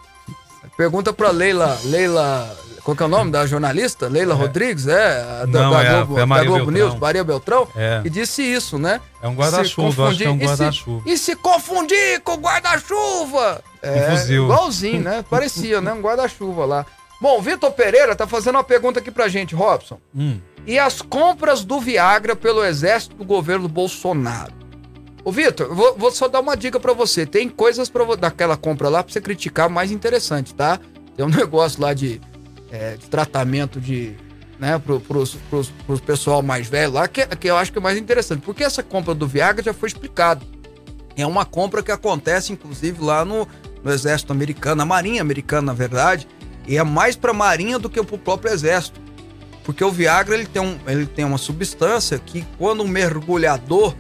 C: Pergunta pra Leila, Leila, qual que é o nome da jornalista? Leila Rodrigues, é? Da,
D: Não,
C: da
D: é
C: Globo,
D: é
C: da Globo
D: Beltrão.
C: News, Maria Beltrão,
D: É.
C: que disse isso, né?
D: É um guarda-chuva, acho que é um
C: confundir- e
D: guarda-chuva.
C: E se confundir com o guarda-chuva? É,
D: fuzil.
C: igualzinho, né? <laughs> Parecia, né? Um guarda-chuva lá. Bom, Vitor Pereira tá fazendo uma pergunta aqui pra gente, Robson.
D: Hum.
C: E as compras do Viagra pelo exército do governo Bolsonaro? Ô, Vitor, vou, vou só dar uma dica pra você. Tem coisas pra, daquela compra lá pra você criticar mais interessante, tá? Tem um <laughs> negócio lá de, é, de tratamento de. né, pro, pros, pros, pros pessoal mais velho lá, que, que eu acho que é mais interessante. Porque essa compra do Viagra já foi explicado. É uma compra que acontece, inclusive, lá no, no exército americano, na marinha americana, na verdade. E é mais pra marinha do que pro próprio exército. Porque o Viagra ele tem, um, ele tem uma substância que quando um mergulhador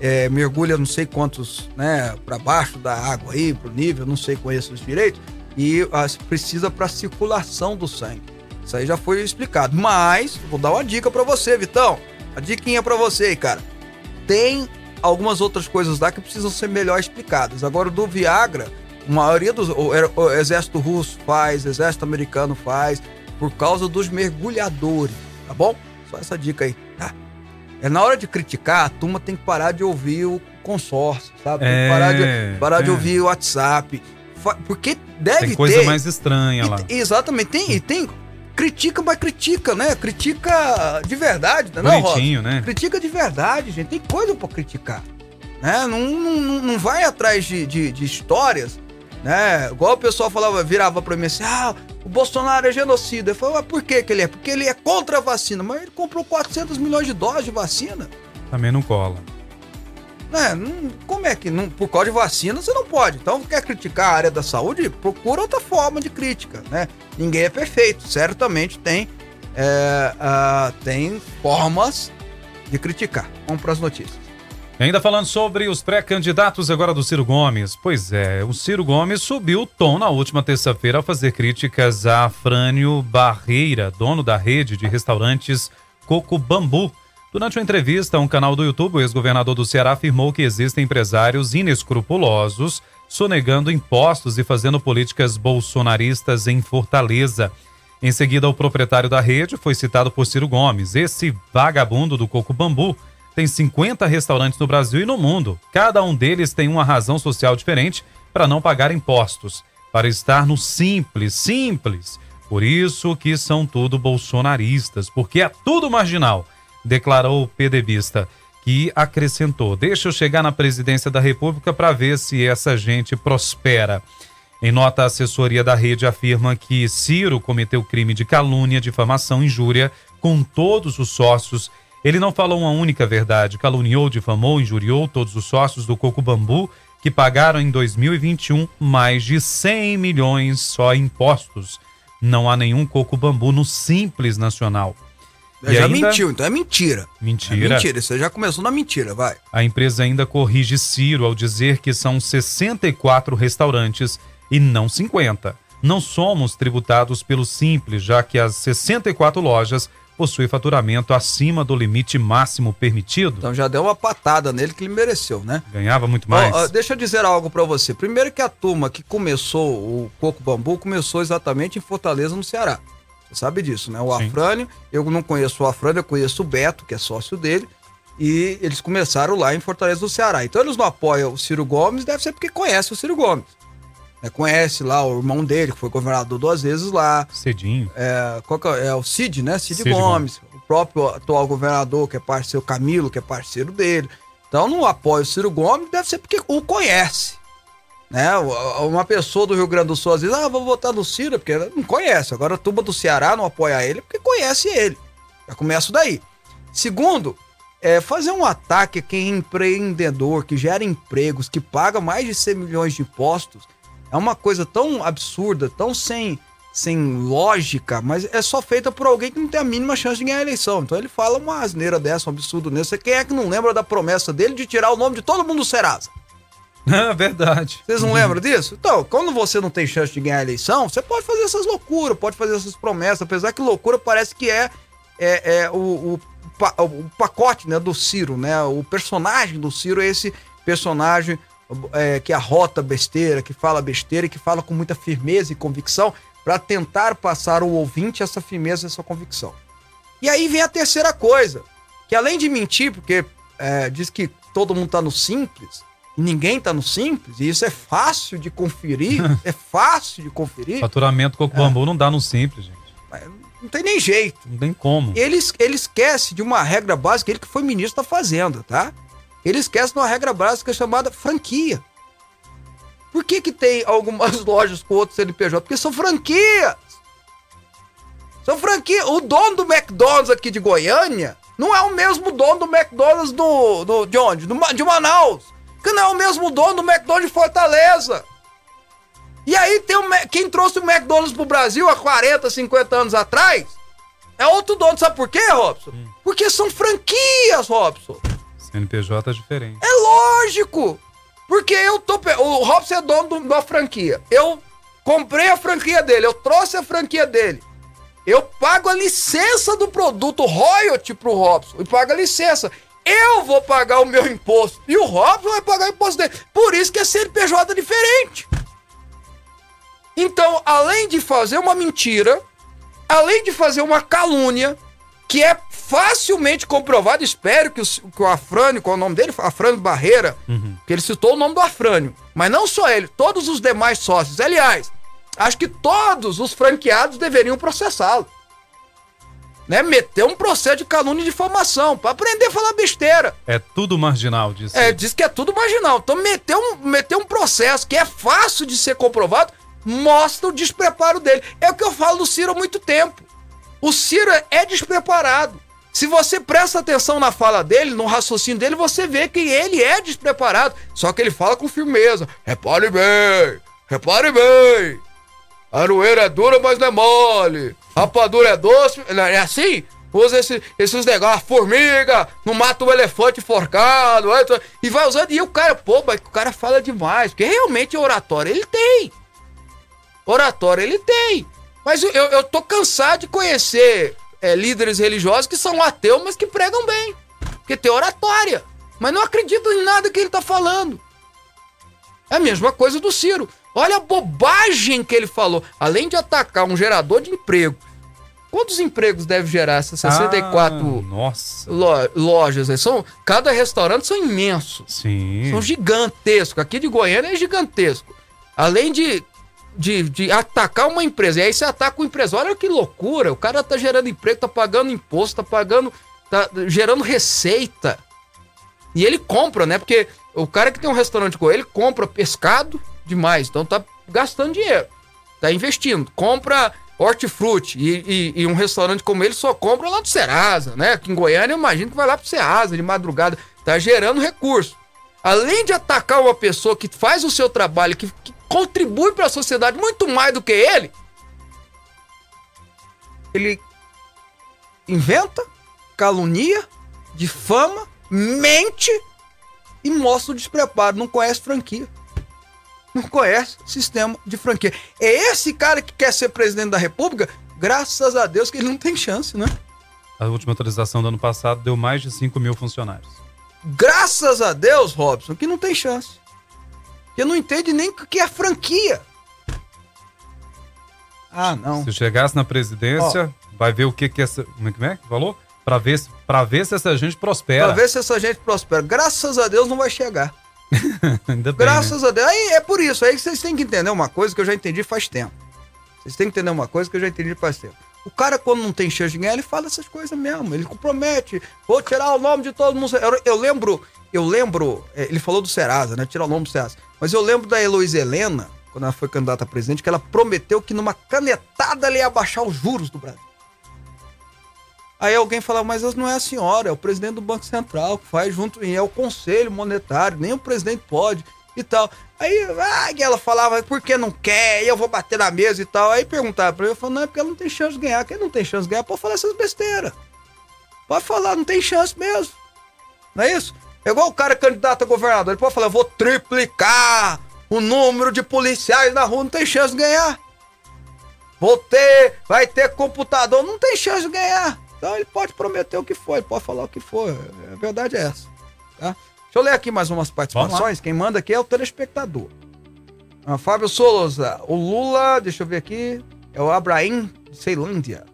C: é, mergulha não sei quantos, né, para baixo da água aí, pro nível, não sei conheço os direitos, e as, precisa para circulação do sangue. Isso aí já foi explicado. Mas vou dar uma dica para você, Vitão. A diquinha para você aí, cara. Tem algumas outras coisas lá que precisam ser melhor explicadas. Agora do Viagra, a maioria dos o, o exército russo faz, exército americano faz, por causa dos mergulhadores, tá bom? Só essa dica aí, tá? É na hora de criticar, a turma tem que parar de ouvir o consórcio, sabe? Tem que
D: É,
C: parar de, parar de
D: é.
C: ouvir o WhatsApp. Porque deve
D: Tem coisa
C: ter.
D: mais estranha
C: e
D: lá.
C: te- exatamente, tem, e tem. critica, mas critica, né? Critica de verdade, né? Não,
D: Bonitinho,
C: Rosa?
D: né?
C: Critica de verdade, gente. Tem coisa pra criticar. Né? Não, não, não- não vai atrás de, de, de histórias, né? Igual o pessoal falava, virava pra mim assim, ah, o Bolsonaro é genocida. Eu falei, mas por que que ele é? Porque ele é contra a vacina. Mas ele comprou 400 milhões de doses de vacina.
D: Também não cola.
C: Né? Não- como é que, não, por causa de vacina, você não pode. Então, quer criticar a área da saúde? Procura outra forma de crítica, né? Ninguém é perfeito. Certamente tem, é, ah, tem formas de criticar. Vamos para as notícias.
D: Ainda falando sobre os pré-candidatos agora do Ciro Gomes. Pois é, o Ciro Gomes subiu o tom na última terça-feira ao fazer críticas a Frânio Barreira, dono da rede de restaurantes Coco Bambu. Durante uma entrevista a um canal do YouTube, o ex-governador do Ceará afirmou que existem empresários inescrupulosos sonegando impostos e fazendo políticas bolsonaristas em Fortaleza. Em seguida, o proprietário da rede foi citado por Ciro Gomes. Esse vagabundo do Coco Bambu tem 50 restaurantes no Brasil e no mundo. Cada um deles tem uma razão social diferente para não pagar impostos, para estar no simples, simples. Por isso que são tudo bolsonaristas, porque é tudo marginal, declarou o PDBista, que acrescentou: "Deixa eu chegar na presidência da República para ver se essa gente prospera". Em nota, a assessoria da rede afirma que Ciro cometeu crime de calúnia, difamação injúria com todos os sócios. Ele não falou uma única verdade, caluniou, difamou, injuriou todos os sócios do Coco Bambu, que pagaram em 2021 mais de 100 milhões só em impostos. Não há nenhum Coco Bambu no Simples Nacional. E
C: já
D: ainda-
C: mentiu, então é mentira. É
D: Mentira.
C: mentira, você já começou na mentira, vai.
D: A empresa ainda corrige Ciro ao dizer que são 64 restaurantes e não 50. Não somos tributados pelo Simples, já que as 64 lojas possuem faturamento acima do limite máximo permitido.
C: Então já deu uma patada nele que ele mereceu, né?
D: Ganhava muito mais.
C: ó, deixa eu dizer algo pra você. Primeiro que a turma que começou o Coco Bambu começou exatamente em Fortaleza, no Ceará. Você sabe disso, né? O
D: Sim.
C: Afrânio, eu não conheço o Afrânio, eu conheço o Beto, que é sócio dele. E eles começaram lá em Fortaleza do Ceará. Então eles não apoiam o Ciro Gomes, deve ser porque conhece o Ciro Gomes. Né? Conhece lá o irmão dele, que foi governador duas vezes lá.
D: Cedinho.
C: É, é? É o Cid, né? Cid,
D: Cid
C: Gomes. O próprio atual governador, que é parceiro, Camilo, que é parceiro dele. Então não apoia o Ciro Gomes, deve ser porque o conhece. Né? Uma pessoa do Rio Grande do Sul às vezes, ah, vou votar no Ciro, porque não conhece. Agora a turma do Ceará não apoia ele porque conhece ele. Já começa daí. Segundo, é fazer um ataque a quem é empreendedor, que gera empregos, que paga mais de 100 milhões de impostos, é uma coisa tão absurda, tão sem, sem lógica, mas é só feita por alguém que não tem a mínima chance de ganhar a eleição. Então ele fala uma asneira dessa, um absurdo desse. Quem é que não lembra da promessa dele de tirar o nome de todo mundo do Serasa? <laughs>
D: É verdade.
C: Vocês não lembram <laughs> disso? Então, quando você não tem chance de ganhar a eleição, você pode fazer essas loucuras, pode fazer essas promessas, apesar que loucura parece que é, é, é o, o, o pacote né, do Ciro, né? O personagem do Ciro é esse personagem é, que arrota besteira, que fala besteira e que fala com muita firmeza e convicção para tentar passar ao ouvinte essa firmeza, essa convicção. E aí vem a terceira coisa, que além de mentir, porque é, diz que todo mundo tá no simples, e ninguém tá no simples, e isso é fácil de conferir, <laughs> é fácil de conferir,
D: Faturamento Coco Bambu não dá no Simples, gente.
C: não tem nem jeito.
D: Não tem como.
C: Ele, ele esquece de uma regra básica, ele que foi ministro da Fazenda, tá? Ele esquece de uma regra básica chamada franquia. Por que que tem algumas <laughs> lojas com outros CNPJ? Porque são franquias. São franquias. O dono do McDonald's aqui de Goiânia não é o mesmo dono do McDonald's do, do, de onde? Do de Manaus. Que não é o mesmo dono do McDonald's de Fortaleza. E aí tem o, quem trouxe o McDonald's pro Brasil há 40, 50 anos atrás é outro dono. Sabe por quê, Robson? Porque são franquias, Robson.
D: CNPJ diferente.
C: É lógico! Porque eu tô. O Robson é dono do- da franquia. Eu comprei a franquia dele, eu trouxe a franquia dele. Eu pago a licença do produto, royalty pro Robson. E pago a licença. Eu vou pagar o meu imposto. E o Robson vai pagar o imposto dele. Por isso que é CNPJ diferente. Então, além de fazer uma mentira, além de fazer uma calúnia, que é facilmente comprovado, espero que o, que o Afrânio, qual é o nome dele? Afrânio Barreira, que ele citou o nome do Afrânio. Mas não só ele, todos os demais sócios. Aliás, acho que todos os franqueados deveriam processá-lo. né? Meteu um processo de calúnia e difamação pra aprender a falar besteira.
D: É tudo marginal, disse.
C: É, diz que é tudo marginal. Então meteu um, meteu um processo que é fácil de ser comprovado, mostra o despreparo dele. É o que eu falo do Ciro há muito tempo. O Ciro é despreparado. Se você presta atenção na fala dele, no raciocínio dele, você vê que ele é despreparado. Só que ele fala com firmeza. Repare bem, repare bem. A aroeira é dura, mas não é mole. Rapadura é doce. É assim? Usa esse- esses negócios, formiga, não mata o elefante tu- E vai usando. E o cara, pô, mas o cara fala demais. Porque realmente oratória ele tem. Oratória ele tem. Mas eu, eu tô cansado de conhecer é, líderes religiosos que são ateus, mas que pregam bem. Porque tem oratória. Mas não acreditam em nada que ele tá falando. É a mesma coisa do Ciro. Olha a bobagem que ele falou. Além de atacar um gerador de emprego. Quantos empregos deve gerar essas 64
D: Ah, nossa.
C: lo- lojas? aí? São, cada restaurante são imensos.
D: Sim.
C: São gigantescos. Aqui de Goiânia é gigantesco. Além de, de, de atacar uma empresa. E aí você ataca o empresário. Olha que loucura. O cara tá gerando emprego, tá pagando imposto, tá pagando. tá gerando receita. E ele compra, né? Porque o cara que tem um restaurante com ele compra pescado demais. Então tá gastando dinheiro. Tá investindo. Compra hortifruti. E, e- e um restaurante como ele só compra lá do Serasa, né? Aqui em Goiânia eu imagino que vai lá pro Serasa de madrugada. Tá gerando recurso. Além de atacar uma pessoa que faz o seu trabalho, que, que contribui para a sociedade muito mais do que ele, ele inventa, calunia, difama, mente e mostra o despreparo. Não conhece franquia. Não conhece sistema de franquia. É esse cara que quer ser presidente da República, graças a Deus que ele não tem chance, né?
D: A última atualização do ano passado deu mais de 5 mil funcionários.
C: Graças a Deus, Robson, que não tem chance. Que não entende nem o que é franquia. Ah, não.
D: Se chegasse na presidência, vai ver o que que essa. Como é que é falou? Pra ver, se- pra ver se essa gente prospera.
C: Pra ver se essa gente prospera. Graças a Deus não vai chegar. <laughs>
D: Ainda bem.
C: Graças a Deus. Aí é por isso. Aí vocês têm que entender uma coisa que eu já entendi faz tempo. Vocês têm que entender uma coisa que eu já entendi faz tempo. O cara, quando não tem chance de ganhar, ele fala essas coisas mesmo. Ele compromete. Vou tirar o nome de todo mundo. Eu, eu lembro, eu lembro, é, ele falou do Serasa, né? Tirar o nome do Serasa. Mas eu lembro da Heloísa Helena, quando ela foi candidata a presidente, que ela prometeu que numa canetada ela ia baixar os juros do Brasil. Aí alguém fala, mas não é a senhora, é o presidente do Banco Central que faz junto, e é o Conselho Monetário, nem o presidente pode e tal. Aí ah, ela falava, por que não quer? E eu vou bater na mesa e tal. Aí perguntava pra ele, eu falava, não, é porque ela não tem chance de ganhar. Quem não tem chance de ganhar pode falar essas besteiras. Pode falar, não tem chance mesmo. Não é isso? É igual o cara candidato a governador, ele pode falar, eu vou triplicar o número de policiais na rua, não tem chance de ganhar. Vou ter, vai ter computador, não tem chance de ganhar. Então ele pode prometer o que for, ele pode falar o que for. A verdade é essa. Tá? Deixa eu ler aqui mais umas participações. Quem manda aqui é o telespectador. Ah, Fábio Souza, o Lula, deixa eu ver aqui, é o Abraim Ceilândia.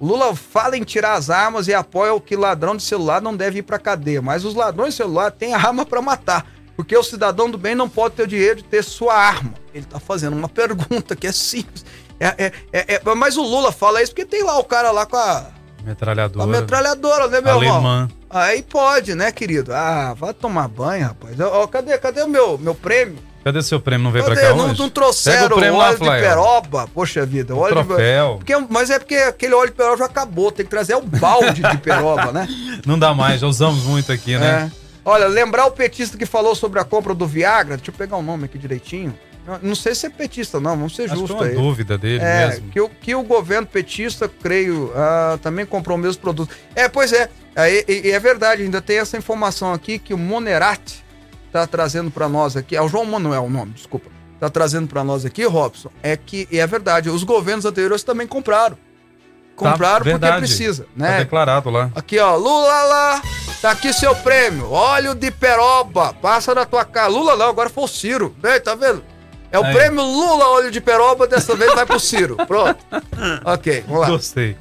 C: Lula fala em tirar as armas e apoia o que ladrão de celular não deve ir pra cadeia, mas os ladrões de celular têm arma pra matar, porque o cidadão do bem não pode ter o direito de ter sua arma. Ele tá fazendo uma <laughs> pergunta que é simples. É, é, é, é, mas o Lula fala isso porque tem lá o cara lá com a, com
D: Metralhadora.
C: a metralhadora, né, meu irmão?
D: Alemã.
C: Aí pode, né, querido? Ah, vai tomar banho, rapaz. Ó, cadê, cadê o meu, meu prêmio?
D: Cadê seu prêmio? Não veio pra
C: Cadê?
D: cá
C: Não,
D: hoje?
C: não trouxeram
D: o
C: o
D: prêmio lá,
C: óleo de
D: Flávio.
C: peroba. Poxa vida,
D: O
C: óleo de
D: troféu.
C: porque, Mas é porque aquele óleo de peroba já acabou. Tem que trazer o balde de peroba, né? <laughs>
D: Não dá mais, já usamos muito aqui, né?
C: É. Olha, lembrar o petista que falou sobre a compra do Viagra, deixa eu pegar o nome aqui direitinho. Não sei se é petista, não, vamos ser
D: Acho que foi uma
C: aí.
D: dúvida dele
C: É,
D: mesmo.
C: que o, que o governo petista, creio, ah, também comprou o mesmo produto. É, pois é, é, e- e é verdade, ainda tem essa informação aqui que o Monerati tá trazendo para nós aqui, é o João Manuel o nome, desculpa, tá trazendo para nós aqui, Robson, é que, e é verdade, os governos anteriores também compraram.
D: Tá,
C: Compraram porque
D: verdade.
C: precisa,
D: Tá
C: né?
D: declarado lá.
C: Aqui, ó, Lula lá, tá aqui seu prêmio, óleo de peroba, passa na tua cara. Lula não, agora foi o Ciro, né, tá vendo? É o
D: Aí.
C: prêmio Lula óleo de peroba, dessa vez vai pro Ciro, pronto. <laughs> Ok, vamos lá.
D: Gostei.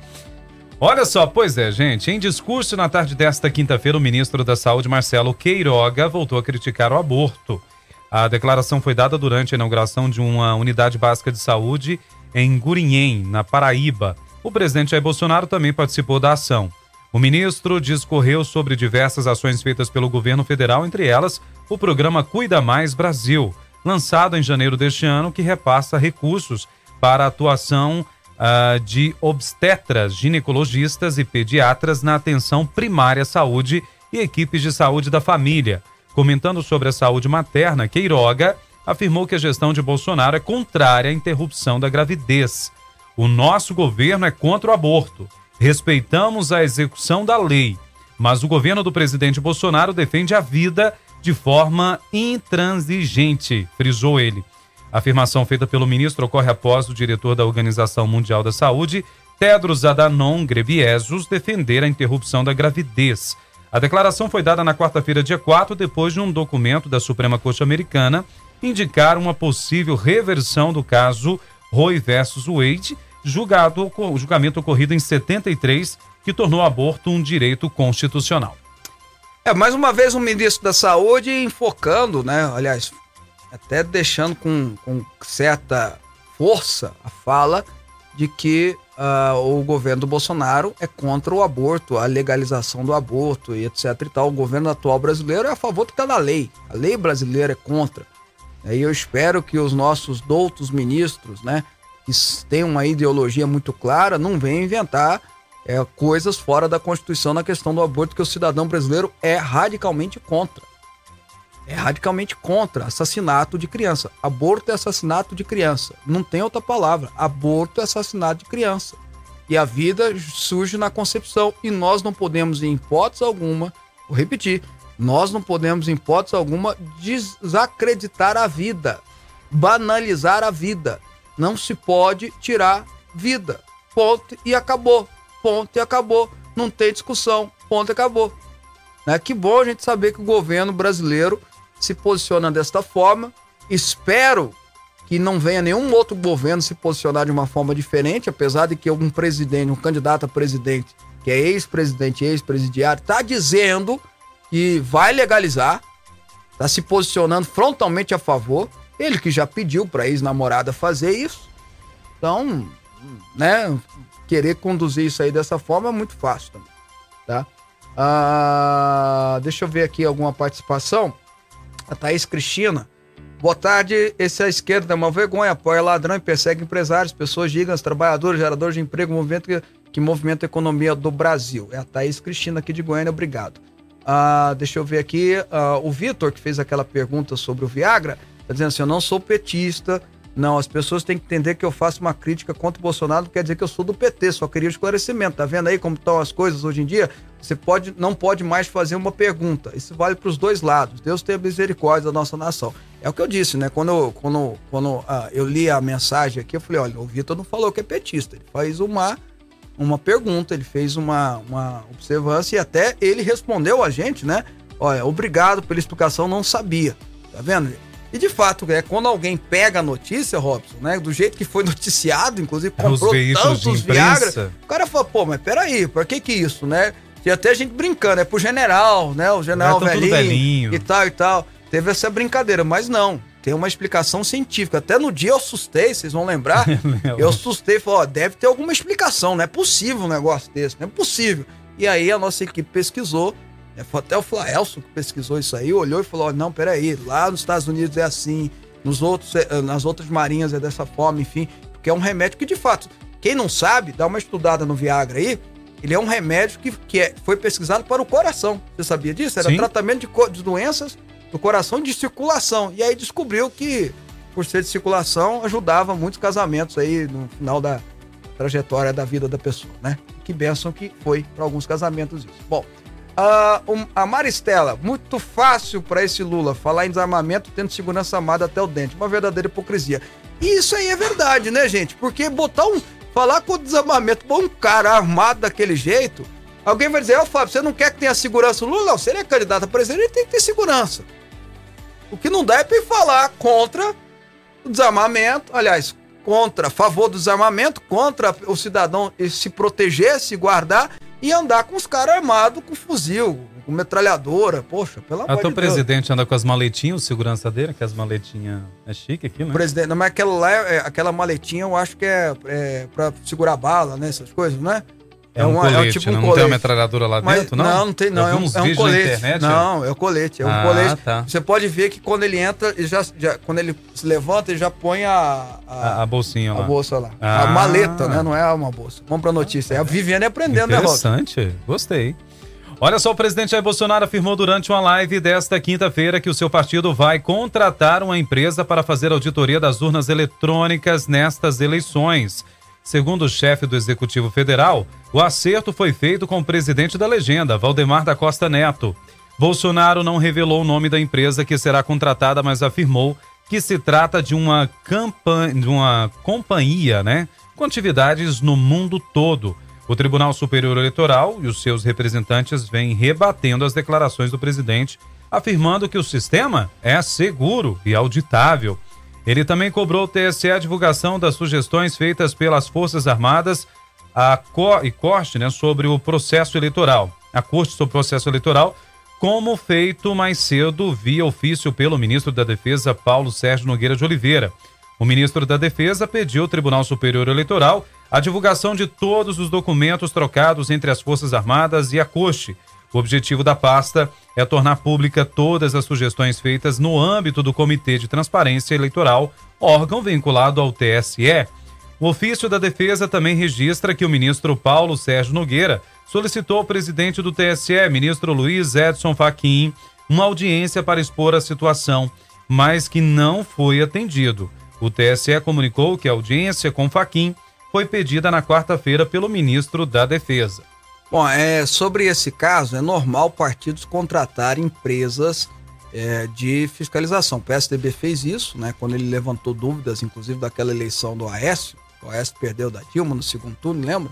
D: Olha só, pois é, gente. Em discurso na tarde desta quinta-feira, o ministro da Saúde, Marcelo Queiroga, voltou a criticar o aborto. A declaração foi dada durante a inauguração de uma unidade básica de saúde em Gurinhém, na Paraíba. O presidente Jair Bolsonaro também participou da ação. O ministro discorreu sobre diversas ações feitas pelo governo federal, entre elas o programa Cuida Mais Brasil, lançado em janeiro deste ano, que repassa recursos para a atuação uh, de obstetras, ginecologistas e pediatras na atenção primária à saúde e equipes de saúde da família. Comentando sobre a saúde materna, Queiroga afirmou que a gestão de Bolsonaro é contrária à interrupção da gravidez. O nosso governo é contra o aborto. Respeitamos a execução da lei, mas o governo do presidente Bolsonaro defende a vida de forma intransigente, frisou ele. A afirmação feita pelo ministro ocorre após o diretor da Organização Mundial da Saúde, Tedros Adhanom Ghebreyesus, defender a interrupção da gravidez. A declaração foi dada na quarta-feira, dia 4, depois de um documento da Suprema Corte Americana indicar uma possível reversão do caso Roe versus Wade, julgado, julgamento ocorrido em 73, que tornou o aborto um direito constitucional.
C: É, mais uma vez o ministro da Saúde enfocando, né? Aliás, até deixando com, com certa força a fala de que uh, o governo do Bolsonaro é contra o aborto, a legalização do aborto e etc e tal. O governo atual brasileiro é a favor do que está na lei. A lei brasileira é contra. E eu espero que os nossos doutos ministros, né, que têm uma ideologia muito clara, não venham inventar é, coisas fora da Constituição na questão do aborto, que o cidadão brasileiro é radicalmente contra. É radicalmente contra assassinato de criança. Aborto é assassinato de criança. Não tem outra palavra. Aborto é assassinato de criança. E a vida surge na concepção. E nós não podemos, em hipótese alguma, vou repetir, nós não podemos, em hipótese alguma, desacreditar a vida, banalizar a vida. Não se pode tirar vida. Ponto e acabou. Ponto e acabou. Não tem discussão. Ponto e acabou. Né? Que bom a gente saber que o governo brasileiro se posiciona desta forma. Espero que não venha nenhum outro governo se posicionar de uma forma diferente, apesar de que algum presidente, um candidato a presidente, que é ex-presidente, ex-presidiário, está dizendo que vai legalizar, está se posicionando frontalmente a favor. Ele que já pediu para a ex-namorada fazer isso. Então, né, querer conduzir isso aí dessa forma é muito fácil também, tá? Ah, deixa eu ver aqui alguma participação. A Thaís Cristina. Boa tarde, esse é a esquerda é uma vergonha, apoia ladrão e persegue empresários, pessoas gigantes, trabalhadores, geradores de emprego, movimento que, que movimenta a economia do Brasil. É a Thaís Cristina aqui de Goiânia, obrigado. Ah, deixa eu ver aqui, ah, o Vitor, que fez aquela pergunta sobre o Viagra, tá dizendo assim, eu não sou petista, não, as pessoas têm que entender que eu faço uma crítica contra o Bolsonaro, quer dizer que eu sou do PT, só queria esclarecimento. Tá vendo aí como estão as coisas hoje em dia? Você pode, não pode mais fazer uma pergunta. Isso vale para os dois lados. Deus tenha misericórdia da nossa nação. É o que eu disse, né? Quando, quando, quando ah, eu li a mensagem aqui, eu falei: olha, o Vitor não falou que é petista. Ele faz uma, uma pergunta, ele fez uma, uma observância e até ele respondeu a gente, né? Olha, obrigado pela explicação, não sabia. Tá vendo? E de fato, é quando alguém pega a notícia, Robson, né? Do jeito que foi <laughs> noticiado, inclusive comprou tantos Viagra. O cara fala, pô, mas peraí, por que que isso, né? E até a gente brincando, é pro general, né? O general velhinho, velhinho e tal e tal. Teve essa brincadeira, mas não. Tem uma explicação científica. Até no dia eu assustei, vocês vão lembrar. <laughs> eu assustei, falei, ó, deve ter alguma explicação, não é possível um negócio desse, não é possível. E aí a nossa equipe pesquisou é, foi até o Flaelson que pesquisou isso aí, olhou e falou: não, peraí, lá nos Estados Unidos é assim, nos outros, é, nas outras marinhas é dessa forma, enfim, porque é um remédio que, de fato, quem não sabe, dá uma estudada no Viagra aí, ele é um remédio que, que é, foi pesquisado para o coração. Você sabia disso? Era Sim. tratamento de, de doenças do coração de circulação. E aí descobriu que, por ser de circulação, ajudava muitos casamentos aí no final da trajetória da vida da pessoa, né? Que benção que foi para alguns casamentos isso. Bom, Uh, a Maristela, muito fácil para esse Lula falar em desarmamento tendo segurança amada até o dente. Uma verdadeira hipocrisia. E isso aí é verdade, né, gente? Porque botar um. Falar com o desarmamento pra um cara armado daquele jeito. Alguém vai dizer, ó, oh, Fábio, você não quer que tenha segurança? O Lula, não, se ele é candidato a presidente, ele tem que ter segurança. O que não dá é ele falar contra o desarmamento, aliás, contra, a favor do desarmamento, contra o cidadão se proteger, se guardar e andar com os caras armados com fuzil, com metralhadora. Poxa, pelo amor
D: Até
C: de
D: o presidente anda com as maletinhas, o segurança dele, que as maletinhas é chique aqui,
C: Deus.
D: né?
C: Presidente, não, mas aquela lá, é- aquela maletinha eu acho que é, é pra segurar bala, né? Essas coisas, né?
D: É, um colete,
C: tipo
D: né?
C: um
D: Não tem uma
C: colete.
D: metralhadora lá
C: Mas-
D: dentro, não?
C: não, não tem, não. É
D: vi
C: um, é um colete.
D: internet,
C: não, é o colete. É um
D: Ah,
C: colete.
D: tá.
C: Você pode ver que quando ele entra, ele já, já- quando ele se levanta, ele já põe a, a,
D: A, a bolsinha
C: a
D: lá.
C: bolsa lá.
D: Ah.
C: A maleta, né? Não é uma bolsa. Vamos pra notícia. É a Viviane aprendendo, né?
D: Interessante, gostei. Olha só, o presidente Jair Bolsonaro afirmou durante uma live desta quinta-feira que o seu partido vai contratar uma empresa para fazer auditoria das urnas eletrônicas nestas eleições. Segundo o chefe do Executivo Federal, o acerto foi feito com o presidente da legenda, Valdemar da Costa Neto. Bolsonaro não revelou o nome da empresa que será contratada, mas afirmou que se trata de uma, campanha, de uma companhia, né, com atividades no mundo todo. O Tribunal Superior Eleitoral e os seus representantes vêm rebatendo as declarações do presidente, afirmando que o sistema é seguro e auditável. Ele também cobrou ao TSE a divulgação das sugestões feitas pelas Forças Armadas a Co e Corte né, sobre o processo eleitoral. A Corte sobre o processo eleitoral, como feito mais cedo via ofício pelo ministro da Defesa, Paulo Sérgio Nogueira de Oliveira. O ministro da Defesa pediu ao Tribunal Superior Eleitoral a divulgação de todos os documentos trocados entre as Forças Armadas e a Corte. O objetivo da pasta é tornar pública todas as sugestões feitas no âmbito do Comitê de Transparência Eleitoral, órgão vinculado ao TSE. O ofício da defesa também registra que o ministro Paulo Sérgio Nogueira solicitou ao presidente do TSE, ministro Luiz Edson Fachin, uma audiência para expor a situação, mas que não foi atendido. O TSE comunicou que a audiência com Fachin foi pedida na quarta-feira pelo ministro da Defesa.
C: Bom, é, sobre esse caso, é normal partidos contratarem empresas é, de fiscalização. O PSDB fez isso, né? Quando ele levantou dúvidas, inclusive daquela eleição do Aécio. O Aécio perdeu da Dilma no segundo turno, lembra?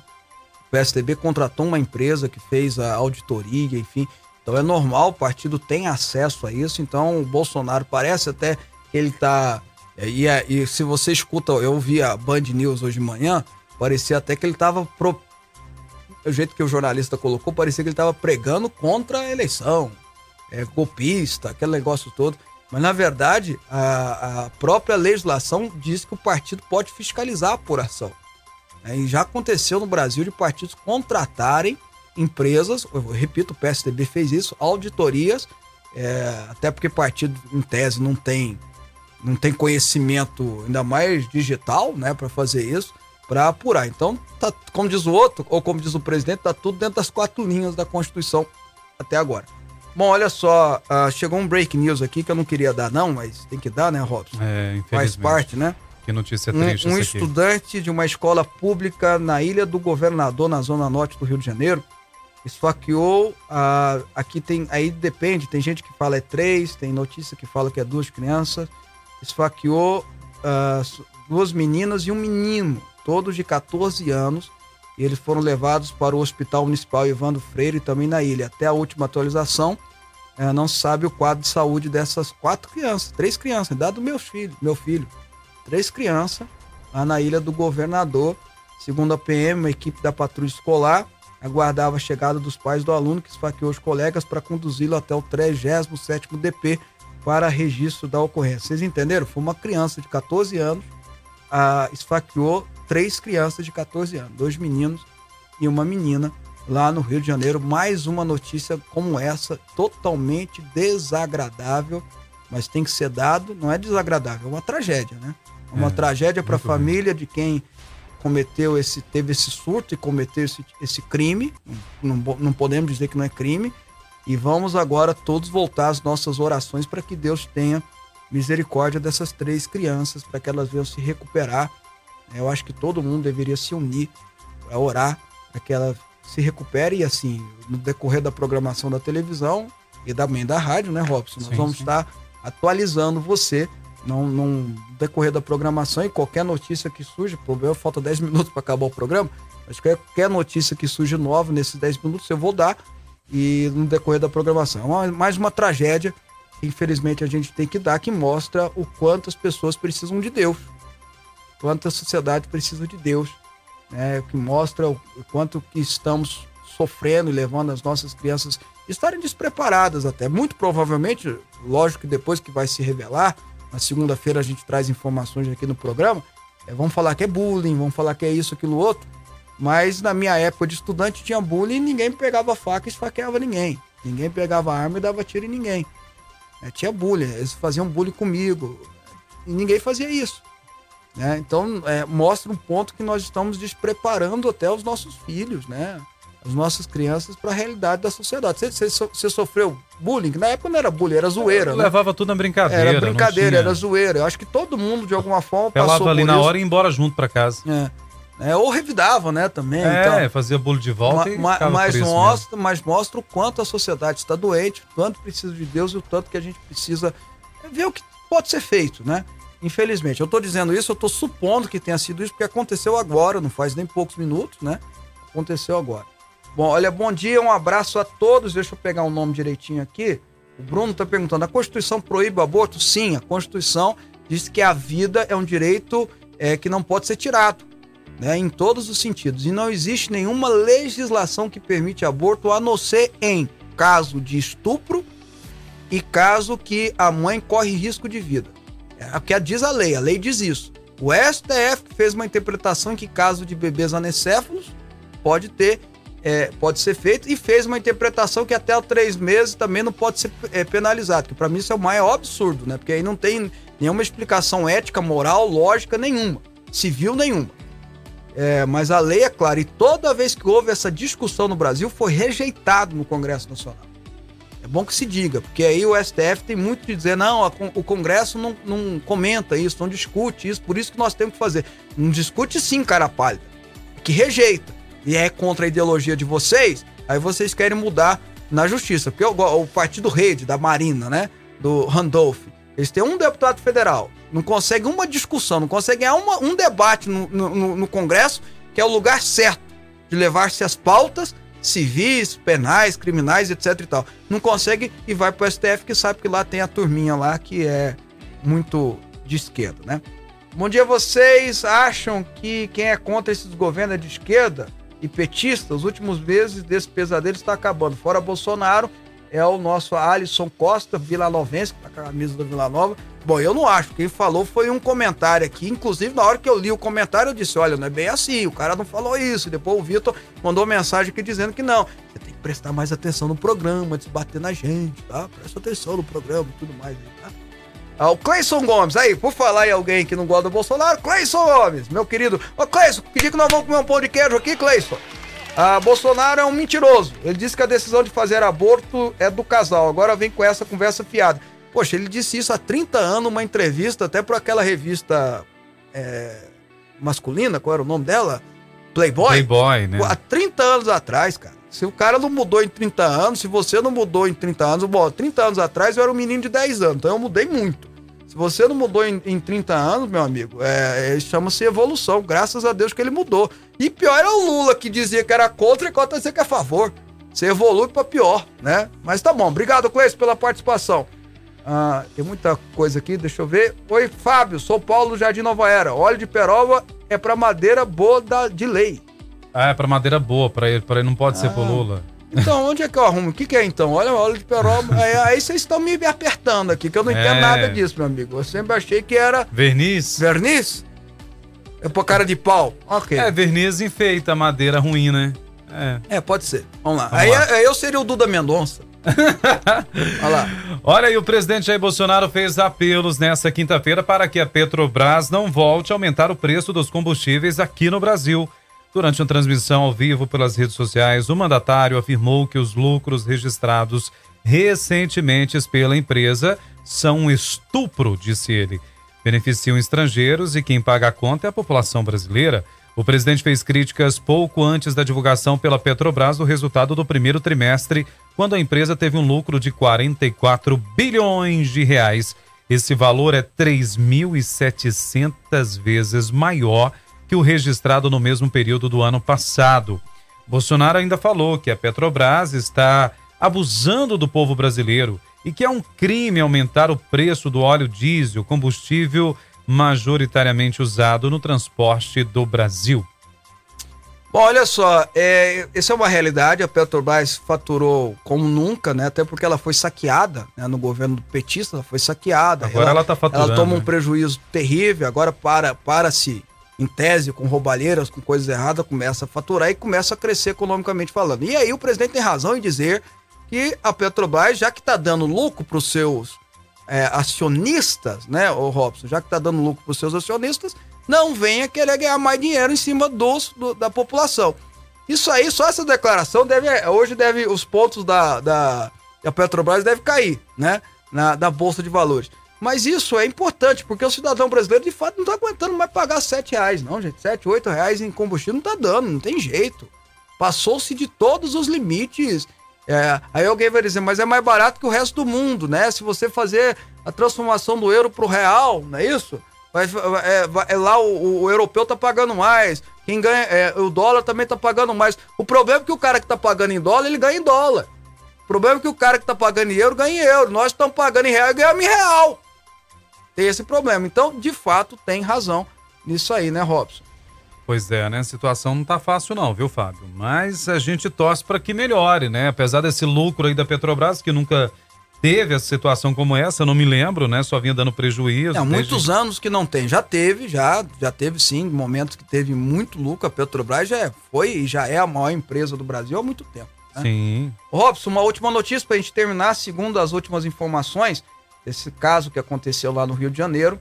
C: O PSDB contratou uma empresa que fez a auditoria, enfim. Então é normal, o partido tem acesso a isso. Então o Bolsonaro parece até que ele tá. é, E, e se você escuta, eu vi a Band News hoje de manhã, parecia até que ele estava o jeito que o jornalista colocou, parecia que ele estava pregando contra a eleição, é, golpista, aquele negócio todo. Mas, na verdade, a, a própria legislação diz que o partido pode fiscalizar a apuração. É, e já aconteceu no Brasil de partidos contratarem empresas, eu repito, o PSDB fez isso, auditorias, é, até porque partido, em tese, não tem, não tem conhecimento, ainda mais digital, né, para fazer isso para apurar. Então, tá, como diz o outro, ou como diz o presidente, tá tudo dentro das quatro linhas da Constituição até agora. Bom, olha só, ah, chegou um break news aqui que eu não queria dar não, mas tem que dar, né, Robson?
D: É,
C: Faz parte, né?
D: Que notícia
C: Um,
D: triste
C: um
D: aqui.
C: estudante de uma escola pública na Ilha do Governador, na zona norte do Rio de Janeiro, esfaqueou. ah, aqui tem. Aí depende, tem gente que fala é três, tem notícia que fala que é duas crianças. Esfaqueou ah, duas meninas e um menino, todos de 14 anos. E eles foram levados para o Hospital Municipal Evandro Freire, também na ilha. Até a última atualização, eh, não se sabe o quadro de saúde dessas quatro crianças, três crianças, idade do meu filho, meu filho três crianças lá na ilha do governador. Segundo a PM, uma equipe da patrulha escolar aguardava a chegada dos pais do aluno que esfaqueou os colegas para conduzi-lo até o 37º DP para registro da ocorrência. Vocês entenderam? Foi uma criança de 14 anos, ah, esfaqueou três crianças de 14 anos, dois meninos e uma menina lá no Rio de Janeiro. Mais uma notícia como essa, totalmente desagradável, mas tem que ser dado, não é desagradável, é uma tragédia, né? É uma
D: É,
C: tragédia para a família de quem cometeu esse, teve esse surto e cometeu esse, esse crime. Não, não podemos dizer que não é crime. E vamos agora todos voltar às nossas orações para que Deus tenha misericórdia dessas três crianças, para que elas venham se recuperar. Eu acho que todo mundo deveria se unir para orar, para que ela se recupere. E assim, no decorrer da programação da televisão e também da rádio, né, Robson? Nós
D: Sim,
C: vamos
D: sim.
C: estar atualizando você não, não no decorrer da programação e qualquer notícia que surge, problema, falta 10 minutos para acabar o programa, mas qualquer notícia que surge nova nesses 10 minutos eu vou dar e no decorrer da programação. É mais uma tragédia que infelizmente a gente tem que dar que mostra o quanto as pessoas precisam de Deus, quanto a sociedade precisa de Deus, né? Que mostra o o quanto que estamos sofrendo e levando as nossas crianças estarem despreparadas até. Muito provavelmente, lógico que depois que vai se revelar, na segunda-feira a gente traz informações aqui no programa, é, vão falar que é bullying, vão falar que é isso, aquilo, outro. Mas na minha época de estudante tinha bullying e ninguém pegava faca e esfaqueava ninguém. Ninguém pegava arma e dava tiro em ninguém. É, tinha bullying, eles faziam bullying comigo. E ninguém fazia isso. Né? Então, é, mostra um ponto que nós estamos despreparando até os nossos filhos, né? As nossas crianças para a realidade da sociedade. Você, você, você, sofreu bullying? Na época não era bullying, era zoeira.
D: Eu
C: né?
D: levava tudo na brincadeira.
C: Era brincadeira, era zoeira. Eu acho que todo mundo, de alguma forma,
D: Pelava
C: passou
D: ali
C: por
D: na
C: isso.
D: hora e ia embora junto para casa.
C: É. É, ou revidava, né, também.
D: É,
C: então.
D: fazia bolo de volta
C: Ma-
D: e
C: ma- mas, mostra, mas mostra o quanto a sociedade está doente, o quanto precisa de Deus e o tanto que a gente precisa ver o que pode ser feito, né? Infelizmente, eu estou dizendo isso, eu estou supondo que tenha sido isso, porque aconteceu agora, não faz nem poucos minutos, né? Aconteceu agora. Bom, olha, bom dia, um abraço a todos. Deixa eu pegar o nome direitinho aqui. O Bruno está perguntando: a Constituição proíbe o aborto? Sim, a Constituição diz que a vida é um direito é, que não pode ser tirado né, em todos os sentidos. E não existe nenhuma legislação que permite aborto, a não ser em caso de estupro e caso que a mãe corre risco de vida. É o que diz a lei, a lei diz isso. O STF fez uma interpretação que caso de bebês anecéfalos pode ter, é, pode ser feito e fez uma interpretação que até três meses também não pode ser é, penalizado, que para mim isso é o maior absurdo, né? Porque aí não tem nenhuma explicação ética, moral, lógica nenhuma, civil nenhuma. É, mas a lei é clara e toda vez que houve essa discussão no Brasil foi rejeitado no Congresso Nacional. É bom que se diga, porque aí o STF tem muito de dizer, não, o Congresso não, não comenta isso, não discute isso, por isso que nós temos que fazer. Não discute sim, cara pálida, que rejeita e é contra a ideologia de vocês, aí vocês querem mudar na justiça, porque o, o Partido Rede, da Marina, né, do Randolph, eles têm um deputado federal, não consegue uma discussão, não consegue uma- um debate no, no- no Congresso, que é o lugar certo de levar-se as pautas civis, penais, criminais, etc e tal. Não consegue e vai pro STF, que sabe que lá tem a turminha lá que é muito de esquerda, né? Bom dia, vocês acham que quem é contra esses governos é de esquerda e petista? Os últimos meses desse pesadelo está acabando. Fora Bolsonaro, é o nosso Alisson Costa, Vilanovense, que tá com a camisa do Vila Nova. Bom, eu não acho. Quem falou foi um comentário aqui. Inclusive, na hora que eu li o comentário, eu disse: olha, não é bem assim. O cara não falou isso. Depois o Vitor mandou mensagem aqui dizendo que não. Você tem que prestar mais atenção no programa, antes de bater na gente, tá? Presta atenção no programa e tudo mais, tá? Ah, o Cleison Gomes, aí, por falar em alguém que não gosta do Bolsonaro, Cleison Gomes, meu querido. Ô, Cleison, pedi que nós vamos comer um pão de queijo aqui, Cleison. Ah, Bolsonaro é um mentiroso. Ele disse que a decisão de fazer aborto é do casal. Agora vem com essa conversa fiada. Poxa, ele disse isso há 30 anos, numa entrevista, até por aquela revista é, masculina, qual era o nome dela? Playboy?
D: Playboy, né?
C: Há 30 anos atrás, cara. Se o cara não mudou em 30 anos, se você não mudou em 30 anos, bom, 30 anos atrás eu era um menino de 10 anos, então eu mudei muito. Se você não mudou em, em 30 anos, meu amigo, é, é, chama-se evolução. Graças a Deus que ele mudou. E pior é o Lula, que dizia que era contra e contra dizer que é a favor. Você evolui pra pior, né? Mas tá bom. Obrigado, Cleiton, pela participação. Ah, tem muita coisa aqui, deixa eu ver. Oi, Fábio, sou Paulo Jardim Nova Era. Óleo de peroba é pra madeira boa da- de lei.
D: Ah, é pra madeira boa, pra ele, pra ele não pode ser pro Lula.
C: Então, onde é que eu arrumo? O que, que é então? Olha, óleo de peroba. Aí, aí vocês estão me apertando aqui, que eu não entendo
D: É.
C: nada disso, meu amigo. Eu sempre achei que era
D: Verniz?
C: verniz. É por cara de pau. Ok.
D: É, verniz enfeita madeira ruim, né? É.
C: É, pode ser. Vamos lá.
D: Vamos
C: aí,
D: lá.
C: aí eu seria o Duda Mendonça. <laughs> Olha lá.
D: Olha aí, o presidente Jair Bolsonaro fez apelos nesta quinta-feira para que a Petrobras não volte a aumentar o preço dos combustíveis aqui no Brasil. Durante uma transmissão ao vivo pelas redes sociais, o mandatário afirmou que os lucros registrados recentemente pela empresa são um estupro, disse ele. Beneficiam estrangeiros e quem paga a conta é a população brasileira. O presidente fez críticas pouco antes da divulgação pela Petrobras do resultado do primeiro trimestre, quando a empresa teve um lucro de 44 bilhões de reais. Esse valor é 3.700 vezes maior que o registrado no mesmo período do ano passado. Bolsonaro ainda falou que a Petrobras está abusando do povo brasileiro e que é um crime aumentar o preço do óleo diesel, combustível majoritariamente usado no transporte do Brasil.
C: Bom, olha só, é, essa é uma realidade. A Petrobras faturou como nunca, né? Até porque ela foi saqueada né? no governo do petista, ela foi saqueada.
D: Agora ela está faturando.
C: Ela toma um
D: né?
C: prejuízo terrível, agora para, para-se, em tese, com roubalheiras, com coisas erradas, começa a faturar e começa a crescer economicamente falando. E aí o presidente tem razão em dizer que a Petrobras, já que está dando lucro para os seus é, acionistas, né, o Robson, já que está dando lucro para os seus acionistas, não venha querer ganhar mais dinheiro em cima dos, do- da população. Isso aí, só essa declaração deve, hoje deve, os pontos da, da, da Petrobras devem cair, né, na, na Bolsa de Valores. Mas isso é importante, porque o cidadão brasileiro, de fato, não está aguentando mais pagar 7 reais, não, gente. 7, 8 reais em combustível não está dando, não tem jeito. Passou-se de todos os limites. É, aí alguém vai dizer, mas é mais barato que o resto do mundo, né? Se você fazer a transformação do euro pro real, não é isso? Vai, é, é lá o, o europeu tá pagando mais. Quem ganha, é, o dólar também tá pagando mais. O problema é que o cara que tá pagando em dólar, ele ganha em dólar. O problema é que o cara que tá pagando em euro ganha em euro. Nós estamos pagando em real e ganhamos em real. Tem esse problema. Então, de fato, tem razão nisso aí, né, Robson?
D: Pois é, né? A situação não tá fácil não, viu, Fábio? Mas a gente torce para que melhore, né? Apesar desse lucro aí da Petrobras, que nunca teve essa situação como essa, eu não me lembro, né? Só vinha dando prejuízo.
C: Há
D: desde-
C: muitos anos que não tem. Já teve, já, já teve sim, momentos que teve muito lucro. A Petrobras já é- foi e já é a maior empresa do Brasil há muito tempo. né?
D: Sim.
C: Robson, uma última notícia para a gente terminar. Segundo as últimas informações desse caso que aconteceu lá no Rio de Janeiro,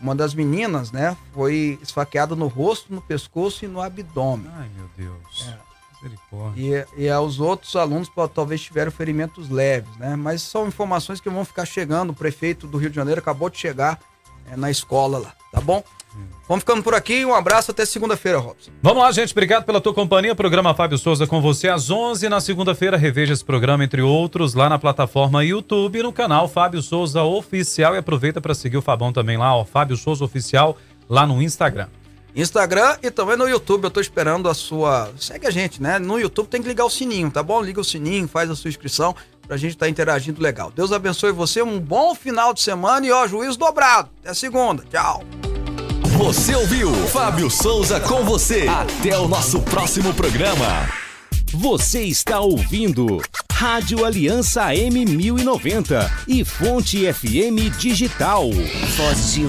C: uma das meninas, né, foi esfaqueada no rosto, no pescoço e no abdômen.
D: Ai, meu Deus.
C: É.
D: Misericórdia.
C: E, e aos outros alunos pô, talvez tiveram ferimentos leves, né? Mas são informações que vão ficar chegando. O prefeito do Rio de Janeiro acabou de chegar é, na escola lá, tá bom? Vamos ficando por aqui. Um abraço até segunda-feira, Robson.
D: Vamos lá, gente. Obrigado pela tua companhia. Programa Fábio Souza com você às 11 na segunda-feira. Reveja esse programa, entre outros, lá na plataforma YouTube no canal Fábio Souza Oficial. E aproveita para seguir o Fabão também lá, ó, Fábio Souza Oficial, lá no Instagram.
C: Instagram e também no YouTube. Eu tô esperando a sua. Segue a gente, né? No YouTube tem que ligar o sininho, tá bom? Liga o sininho, faz a sua inscrição pra gente estar interagindo legal. Deus abençoe você, um bom final de semana e ó, juízo dobrado. Até segunda. Tchau.
A: Você ouviu Fábio Souza com você. Até o nosso próximo programa.
E: Você está ouvindo Rádio Aliança M1090 e Fonte FM Digital. Voz de